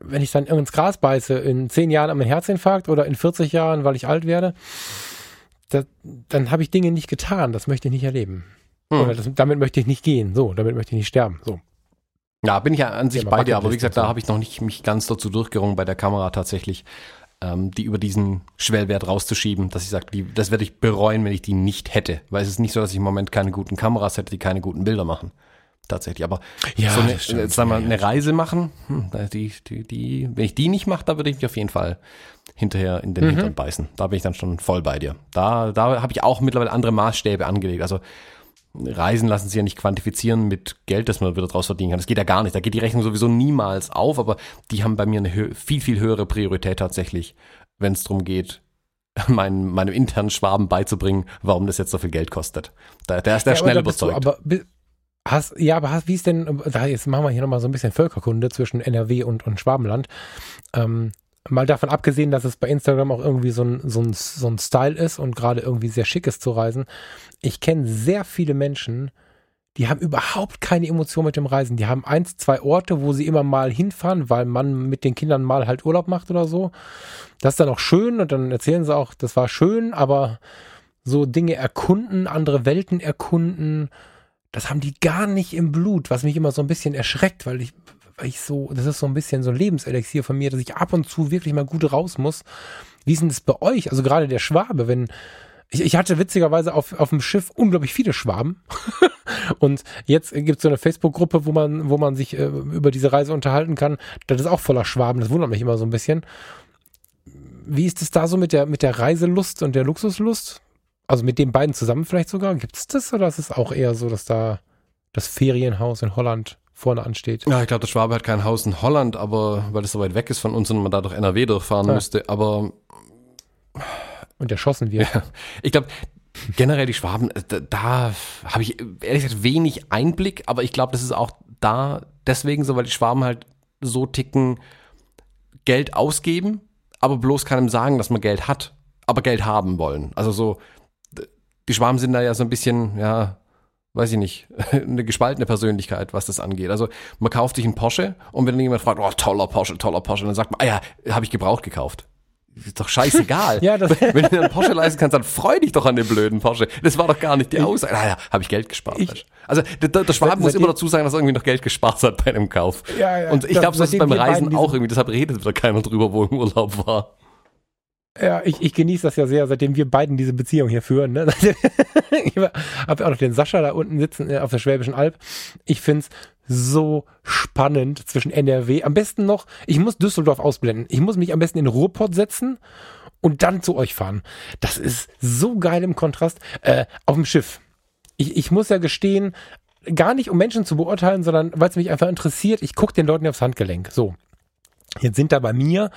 wenn ich dann ins Gras beiße, in zehn Jahren an mein Herzinfarkt oder in 40 Jahren, weil ich alt werde, da, dann habe ich Dinge nicht getan. Das möchte ich nicht erleben. Hm. Oder das, damit möchte ich nicht gehen. So, damit möchte ich nicht sterben. So. Ja, bin ich ja an sich Ja, bei dir, aber wie gesagt, da habe ich noch nicht mich ganz dazu durchgerungen bei der Kamera tatsächlich, ähm, die über diesen Schwellwert rauszuschieben, dass ich sage, die, das werde ich bereuen, wenn ich die nicht hätte. Weil es ist nicht so, dass ich im Moment keine guten Kameras hätte, die keine guten Bilder machen. Tatsächlich. Aber Ja, so eine, stimmt. jetzt sagen wir, Ja, eine Reise machen, hm, die, die, die, wenn ich die nicht mache, da würde ich mich auf jeden Fall hinterher in den Mhm. Hintern beißen. Da bin ich dann schon voll bei dir. Da, da habe ich auch mittlerweile andere Maßstäbe angelegt. Also Reisen lassen sich ja nicht quantifizieren mit Geld, das man wieder draus verdienen kann. Das geht ja gar nicht. Da geht die Rechnung sowieso niemals auf, aber die haben bei mir eine viel, viel höhere Priorität tatsächlich, wenn es darum geht, meinen, meinem internen Schwaben beizubringen, warum das jetzt so viel Geld kostet. Da, der ist der Ja, schnell bist du überzeugt. aber hast, ja, aber hast, wie ist denn, jetzt machen wir hier nochmal so ein bisschen Völkerkunde zwischen NRW und, und Schwabenland. Ähm, mal davon abgesehen, dass es bei Instagram auch irgendwie so ein, so ein, so ein Style ist und gerade irgendwie sehr schick ist zu reisen. Ich kenne sehr viele Menschen, die haben überhaupt keine Emotion mit dem Reisen. Die haben eins, zwei Orte, wo sie immer mal hinfahren, weil man mit den Kindern mal halt Urlaub macht oder so. Das ist dann auch schön und dann erzählen sie auch, das war schön, aber so Dinge erkunden, andere Welten erkunden, das haben die gar nicht im Blut, was mich immer so ein bisschen erschreckt, weil ich, ich so, das ist so ein bisschen so ein Lebenselixier von mir, dass ich ab und zu wirklich mal gut raus muss. Wie ist denn das bei euch? Also gerade der Schwabe, wenn, ich, ich hatte witzigerweise auf, auf dem Schiff unglaublich viele Schwaben. und jetzt gibt es so eine Facebook-Gruppe, wo man, wo man sich äh, über diese Reise unterhalten kann. Das ist auch voller Schwaben, das wundert mich immer so ein bisschen. Wie ist es da so mit der, mit der Reiselust und der Luxuslust? Also mit den beiden zusammen vielleicht sogar? Gibt es das oder ist es auch eher so, dass da das Ferienhaus in Holland vorne ansteht? Ja, ich glaube, der Schwabe hat kein Haus in Holland, aber weil es so weit weg ist von uns und man da durch NRW durchfahren ja. müsste. Aber und erschossen wird. Ja. Ich glaube, generell die Schwaben, äh, da, da habe ich ehrlich gesagt wenig Einblick, aber ich glaube, das ist auch da deswegen so, weil die Schwaben halt so ticken, Geld ausgeben, aber bloß keinem sagen, dass man Geld hat, aber Geld haben wollen. Also so, die Schwaben sind da ja so ein bisschen, ja, weiß ich nicht, eine gespaltene Persönlichkeit, was das angeht. Also man kauft sich einen Porsche und wenn jemand fragt, oh, toller Porsche, toller Porsche, dann sagt man, ah ja, habe ich gebraucht gekauft. Ist doch scheißegal. ja, Wenn du dir einen Porsche leisten kannst, dann freu dich doch an den blöden Porsche. Das war doch gar nicht die Aussage. Naja, ah habe ich Geld gespart. Ich, also der, der Schwab muss immer dazu sagen, dass er irgendwie noch Geld gespart hat bei einem Kauf. Ja, ja. Und ich glaube, das ist beim Reisen auch irgendwie, deshalb redet wieder keiner drüber, wo im Urlaub war. Ja, ich, ich genieße das ja sehr, seitdem wir beiden diese Beziehung hier führen. Ne? ich habe auch noch den Sascha da unten sitzen äh, auf der Schwäbischen Alb. Ich find's so spannend zwischen NRW. Am besten noch, ich muss Düsseldorf ausblenden. Ich muss mich am besten in Ruhrpott setzen und dann zu euch fahren. Das ist so geil im Kontrast. Äh, auf dem Schiff. Ich, ich muss ja gestehen, gar nicht um Menschen zu beurteilen, sondern weil es mich einfach interessiert. Ich gucke den Leuten aufs Handgelenk. So. Jetzt sind da bei mir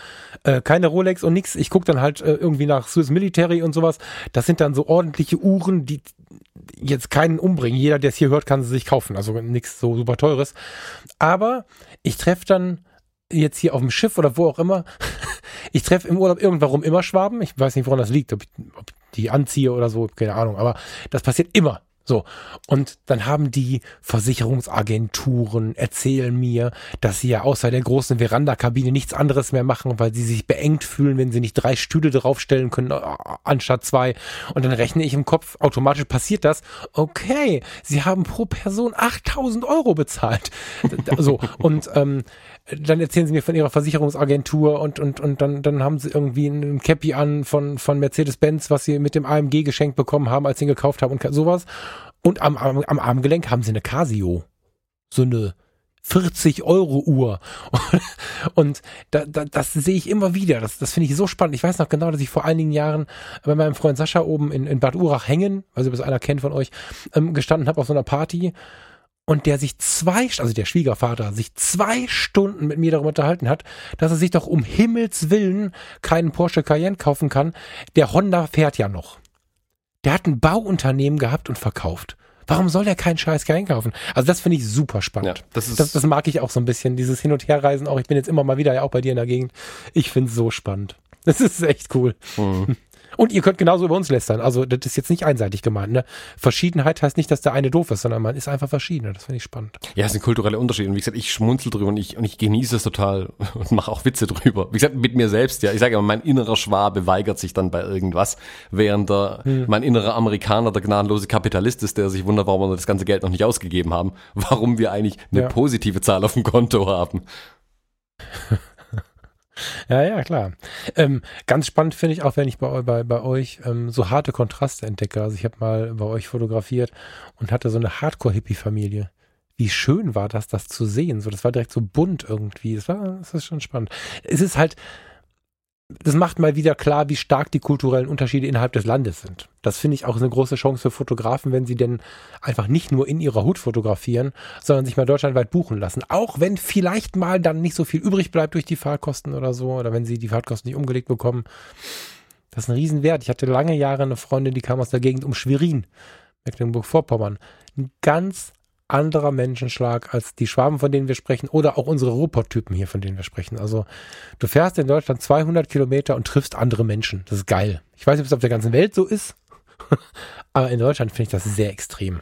äh, keine Rolex und nix. Ich gucke dann halt äh, irgendwie nach Swiss Military und sowas. Das sind dann so ordentliche Uhren, die jetzt keinen umbringen. Jeder, der es hier hört, kann sie sich kaufen. Also nichts so super teures. Aber ich treffe dann jetzt hier auf dem Schiff oder wo auch immer. ich treffe im Urlaub irgendwann immer Schwaben. Ich weiß nicht, woran das liegt, ob ich, ob die anziehe oder so, keine Ahnung. Aber das passiert immer. So, und dann haben die Versicherungsagenturen erzählen mir, dass sie ja außer der großen Verandakabine nichts anderes mehr machen, weil sie sich beengt fühlen, wenn sie nicht drei Stühle draufstellen können, äh, anstatt zwei. Und dann rechne ich im Kopf, automatisch passiert das. Okay, sie haben pro Person 8000 Euro bezahlt. so, und ähm, dann erzählen sie mir von ihrer Versicherungsagentur und, und, und dann, dann haben sie irgendwie ein Cappy an von, von Mercedes-Benz, was sie mit dem AMG geschenkt bekommen haben, als sie ihn gekauft haben und sowas. Und am, am, am Armgelenk haben sie eine Casio. So eine 40 Euro Uhr. Und da, da, das sehe ich immer wieder. Das, das finde ich so spannend. Ich weiß noch genau, dass ich vor einigen Jahren bei meinem Freund Sascha oben in, in Bad Urach hängen, also bis einer kennt von euch, ähm, gestanden habe auf so einer Party und der sich zwei, also der Schwiegervater, sich zwei Stunden mit mir darüber unterhalten hat, dass er sich doch um Himmels Willen keinen Porsche Cayenne kaufen kann. Der Honda fährt ja noch. Der hat ein Bauunternehmen gehabt und verkauft. Warum soll der keinen Scheiß Cayenne kaufen? Also das finde ich super spannend. Ja, das, ist das, das mag ich auch so ein bisschen, dieses Hin- und Herreisen auch. Ich bin jetzt immer mal wieder ja auch bei dir in der Gegend. Ich finde es so spannend. Das ist echt cool. Mhm. Und ihr könnt genauso über uns lästern. Also das ist jetzt nicht einseitig gemeint. Ne? Verschiedenheit heißt nicht, dass der eine doof ist, sondern man ist einfach verschieden. Das finde ich spannend. Ja, es sind kulturelle Unterschiede. Und wie gesagt, ich schmunzel drüber und ich, und ich genieße es total und mache auch Witze drüber. Wie gesagt, mit mir selbst, ja. Ich sage immer, mein innerer Schwabe weigert sich dann bei irgendwas, während der, hm. mein innerer Amerikaner der gnadenlose Kapitalist ist, der sich wundert, warum wir das ganze Geld noch nicht ausgegeben haben. Warum wir eigentlich eine ja. positive Zahl auf dem Konto haben. Ja, ja, klar. Ähm, ganz spannend finde ich auch, wenn ich bei, bei, bei euch ähm, so harte Kontraste entdecke. Also ich habe mal bei euch fotografiert und hatte so eine Hardcore-Hippie-Familie. Wie schön war das, das zu sehen. So, das war direkt so bunt irgendwie. Das war, das ist schon spannend. Es ist halt, das macht mal wieder klar, wie stark die kulturellen Unterschiede innerhalb des Landes sind. Das finde ich auch eine große Chance für Fotografen, wenn sie denn einfach nicht nur in ihrer Hut fotografieren, sondern sich mal deutschlandweit buchen lassen. Auch wenn vielleicht mal dann nicht so viel übrig bleibt durch die Fahrtkosten oder so, oder wenn sie die Fahrtkosten nicht umgelegt bekommen. Das ist ein Riesenwert. Ich hatte lange Jahre eine Freundin, die kam aus der Gegend um Schwerin, Mecklenburg-Vorpommern. Ein ganz anderer Menschenschlag als die Schwaben, von denen wir sprechen, oder auch unsere Ruhrpott-Typen hier, von denen wir sprechen. Also du fährst in Deutschland 200 Kilometer und triffst andere Menschen. Das ist geil. Ich weiß nicht, ob es auf der ganzen Welt so ist, aber in Deutschland finde ich das sehr extrem.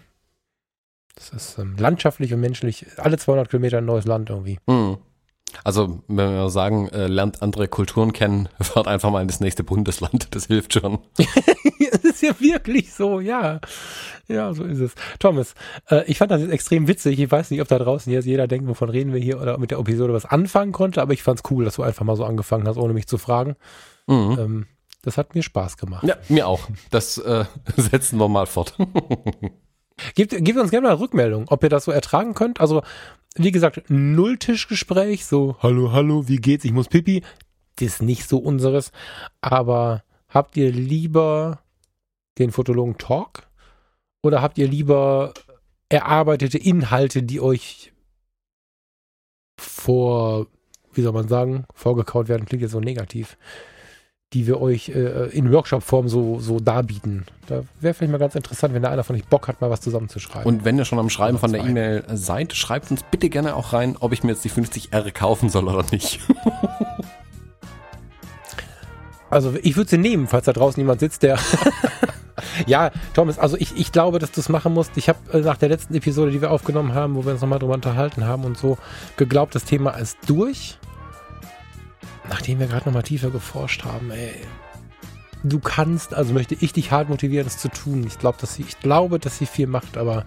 Das ist ähm, landschaftlich und menschlich alle 200 Kilometer ein neues Land irgendwie. Mhm. Also, wenn wir sagen, äh, lernt andere Kulturen kennen, fahrt einfach mal in das nächste Bundesland. Das hilft schon. das ist ja wirklich so, ja. Ja, so ist es. Thomas, äh, ich fand das jetzt extrem witzig. Ich weiß nicht, ob da draußen jetzt jeder denkt, wovon reden wir hier oder mit der Episode was anfangen konnte, aber ich fand's cool, dass du einfach mal so angefangen hast, ohne mich zu fragen. Mhm. Ähm, Das hat mir Spaß gemacht. Ja, mir auch. Das äh, setzen wir mal fort. Gebt, gebt uns gerne mal Rückmeldung, ob ihr das so ertragen könnt. Also, wie gesagt, Nulltischgespräch, so, hallo, hallo, wie geht's, ich muss pipi. Das ist nicht so unseres. Aber habt ihr lieber den Fotologen Talk oder habt ihr lieber erarbeitete Inhalte, die euch vor, wie soll man sagen, vorgekaut werden, klingt jetzt so negativ, die wir euch äh, in Workshop-Form so, so darbieten. Da wäre vielleicht mal ganz interessant, wenn da einer von euch Bock hat, mal was zusammenzuschreiben. Und wenn ihr schon am Schreiben von der. E-Mail seid, schreibt uns bitte gerne auch rein, ob ich mir jetzt die 50R kaufen soll oder nicht. Also ich würde sie nehmen, falls da draußen jemand sitzt, der. ja, Thomas, also ich, ich glaube, dass du es machen musst. Ich habe äh, nach der letzten Episode, die wir aufgenommen haben, wo wir uns nochmal drüber unterhalten haben und so, geglaubt, das Thema ist durch. Nachdem wir gerade nochmal tiefer geforscht haben, ey. Du kannst, also möchte ich dich hart motivieren, es zu tun. Ich glaube, dass sie, ich glaube, dass sie viel macht, aber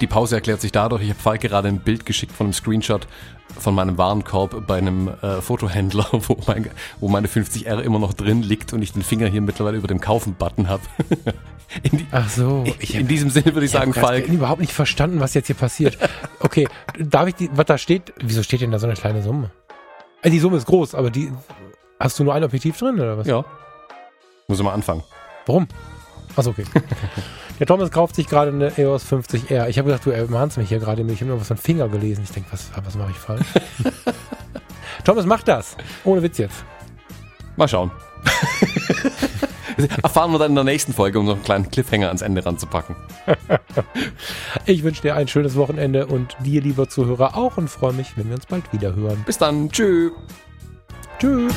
Die Pause erklärt sich dadurch, ich habe Falk gerade ein Bild geschickt von einem Screenshot von meinem Warenkorb bei einem äh, Fotohändler, wo, mein, wo meine 50R immer noch drin liegt und ich den Finger hier mittlerweile über dem Kaufen-Button habe. in, die- ach so. in diesem Sinne würde ich sagen, Ich habe Falk, überhaupt nicht verstanden, was jetzt hier passiert. Okay, darf ich die, was da steht? Wieso steht denn da so eine kleine Summe? Äh, die Summe ist groß, aber die, hast du nur ein Objektiv drin oder was? ja, muss ich mal anfangen. Warum? Achso, okay. Der Thomas kauft sich gerade eine EOS 50R. Ich habe gedacht, du ermahnst mich hier gerade. Ich habe nur was von Finger gelesen. Ich denke, was, was mache ich falsch? Thomas, mach das. Ohne Witz jetzt. Mal schauen. Erfahren wir dann in der nächsten Folge, um noch einen kleinen Cliffhanger ans Ende ranzupacken. Ich wünsche dir ein schönes Wochenende und dir, lieber Zuhörer, auch und freue mich, wenn wir uns bald wieder hören. Bis dann. Tschüss. Tschüss.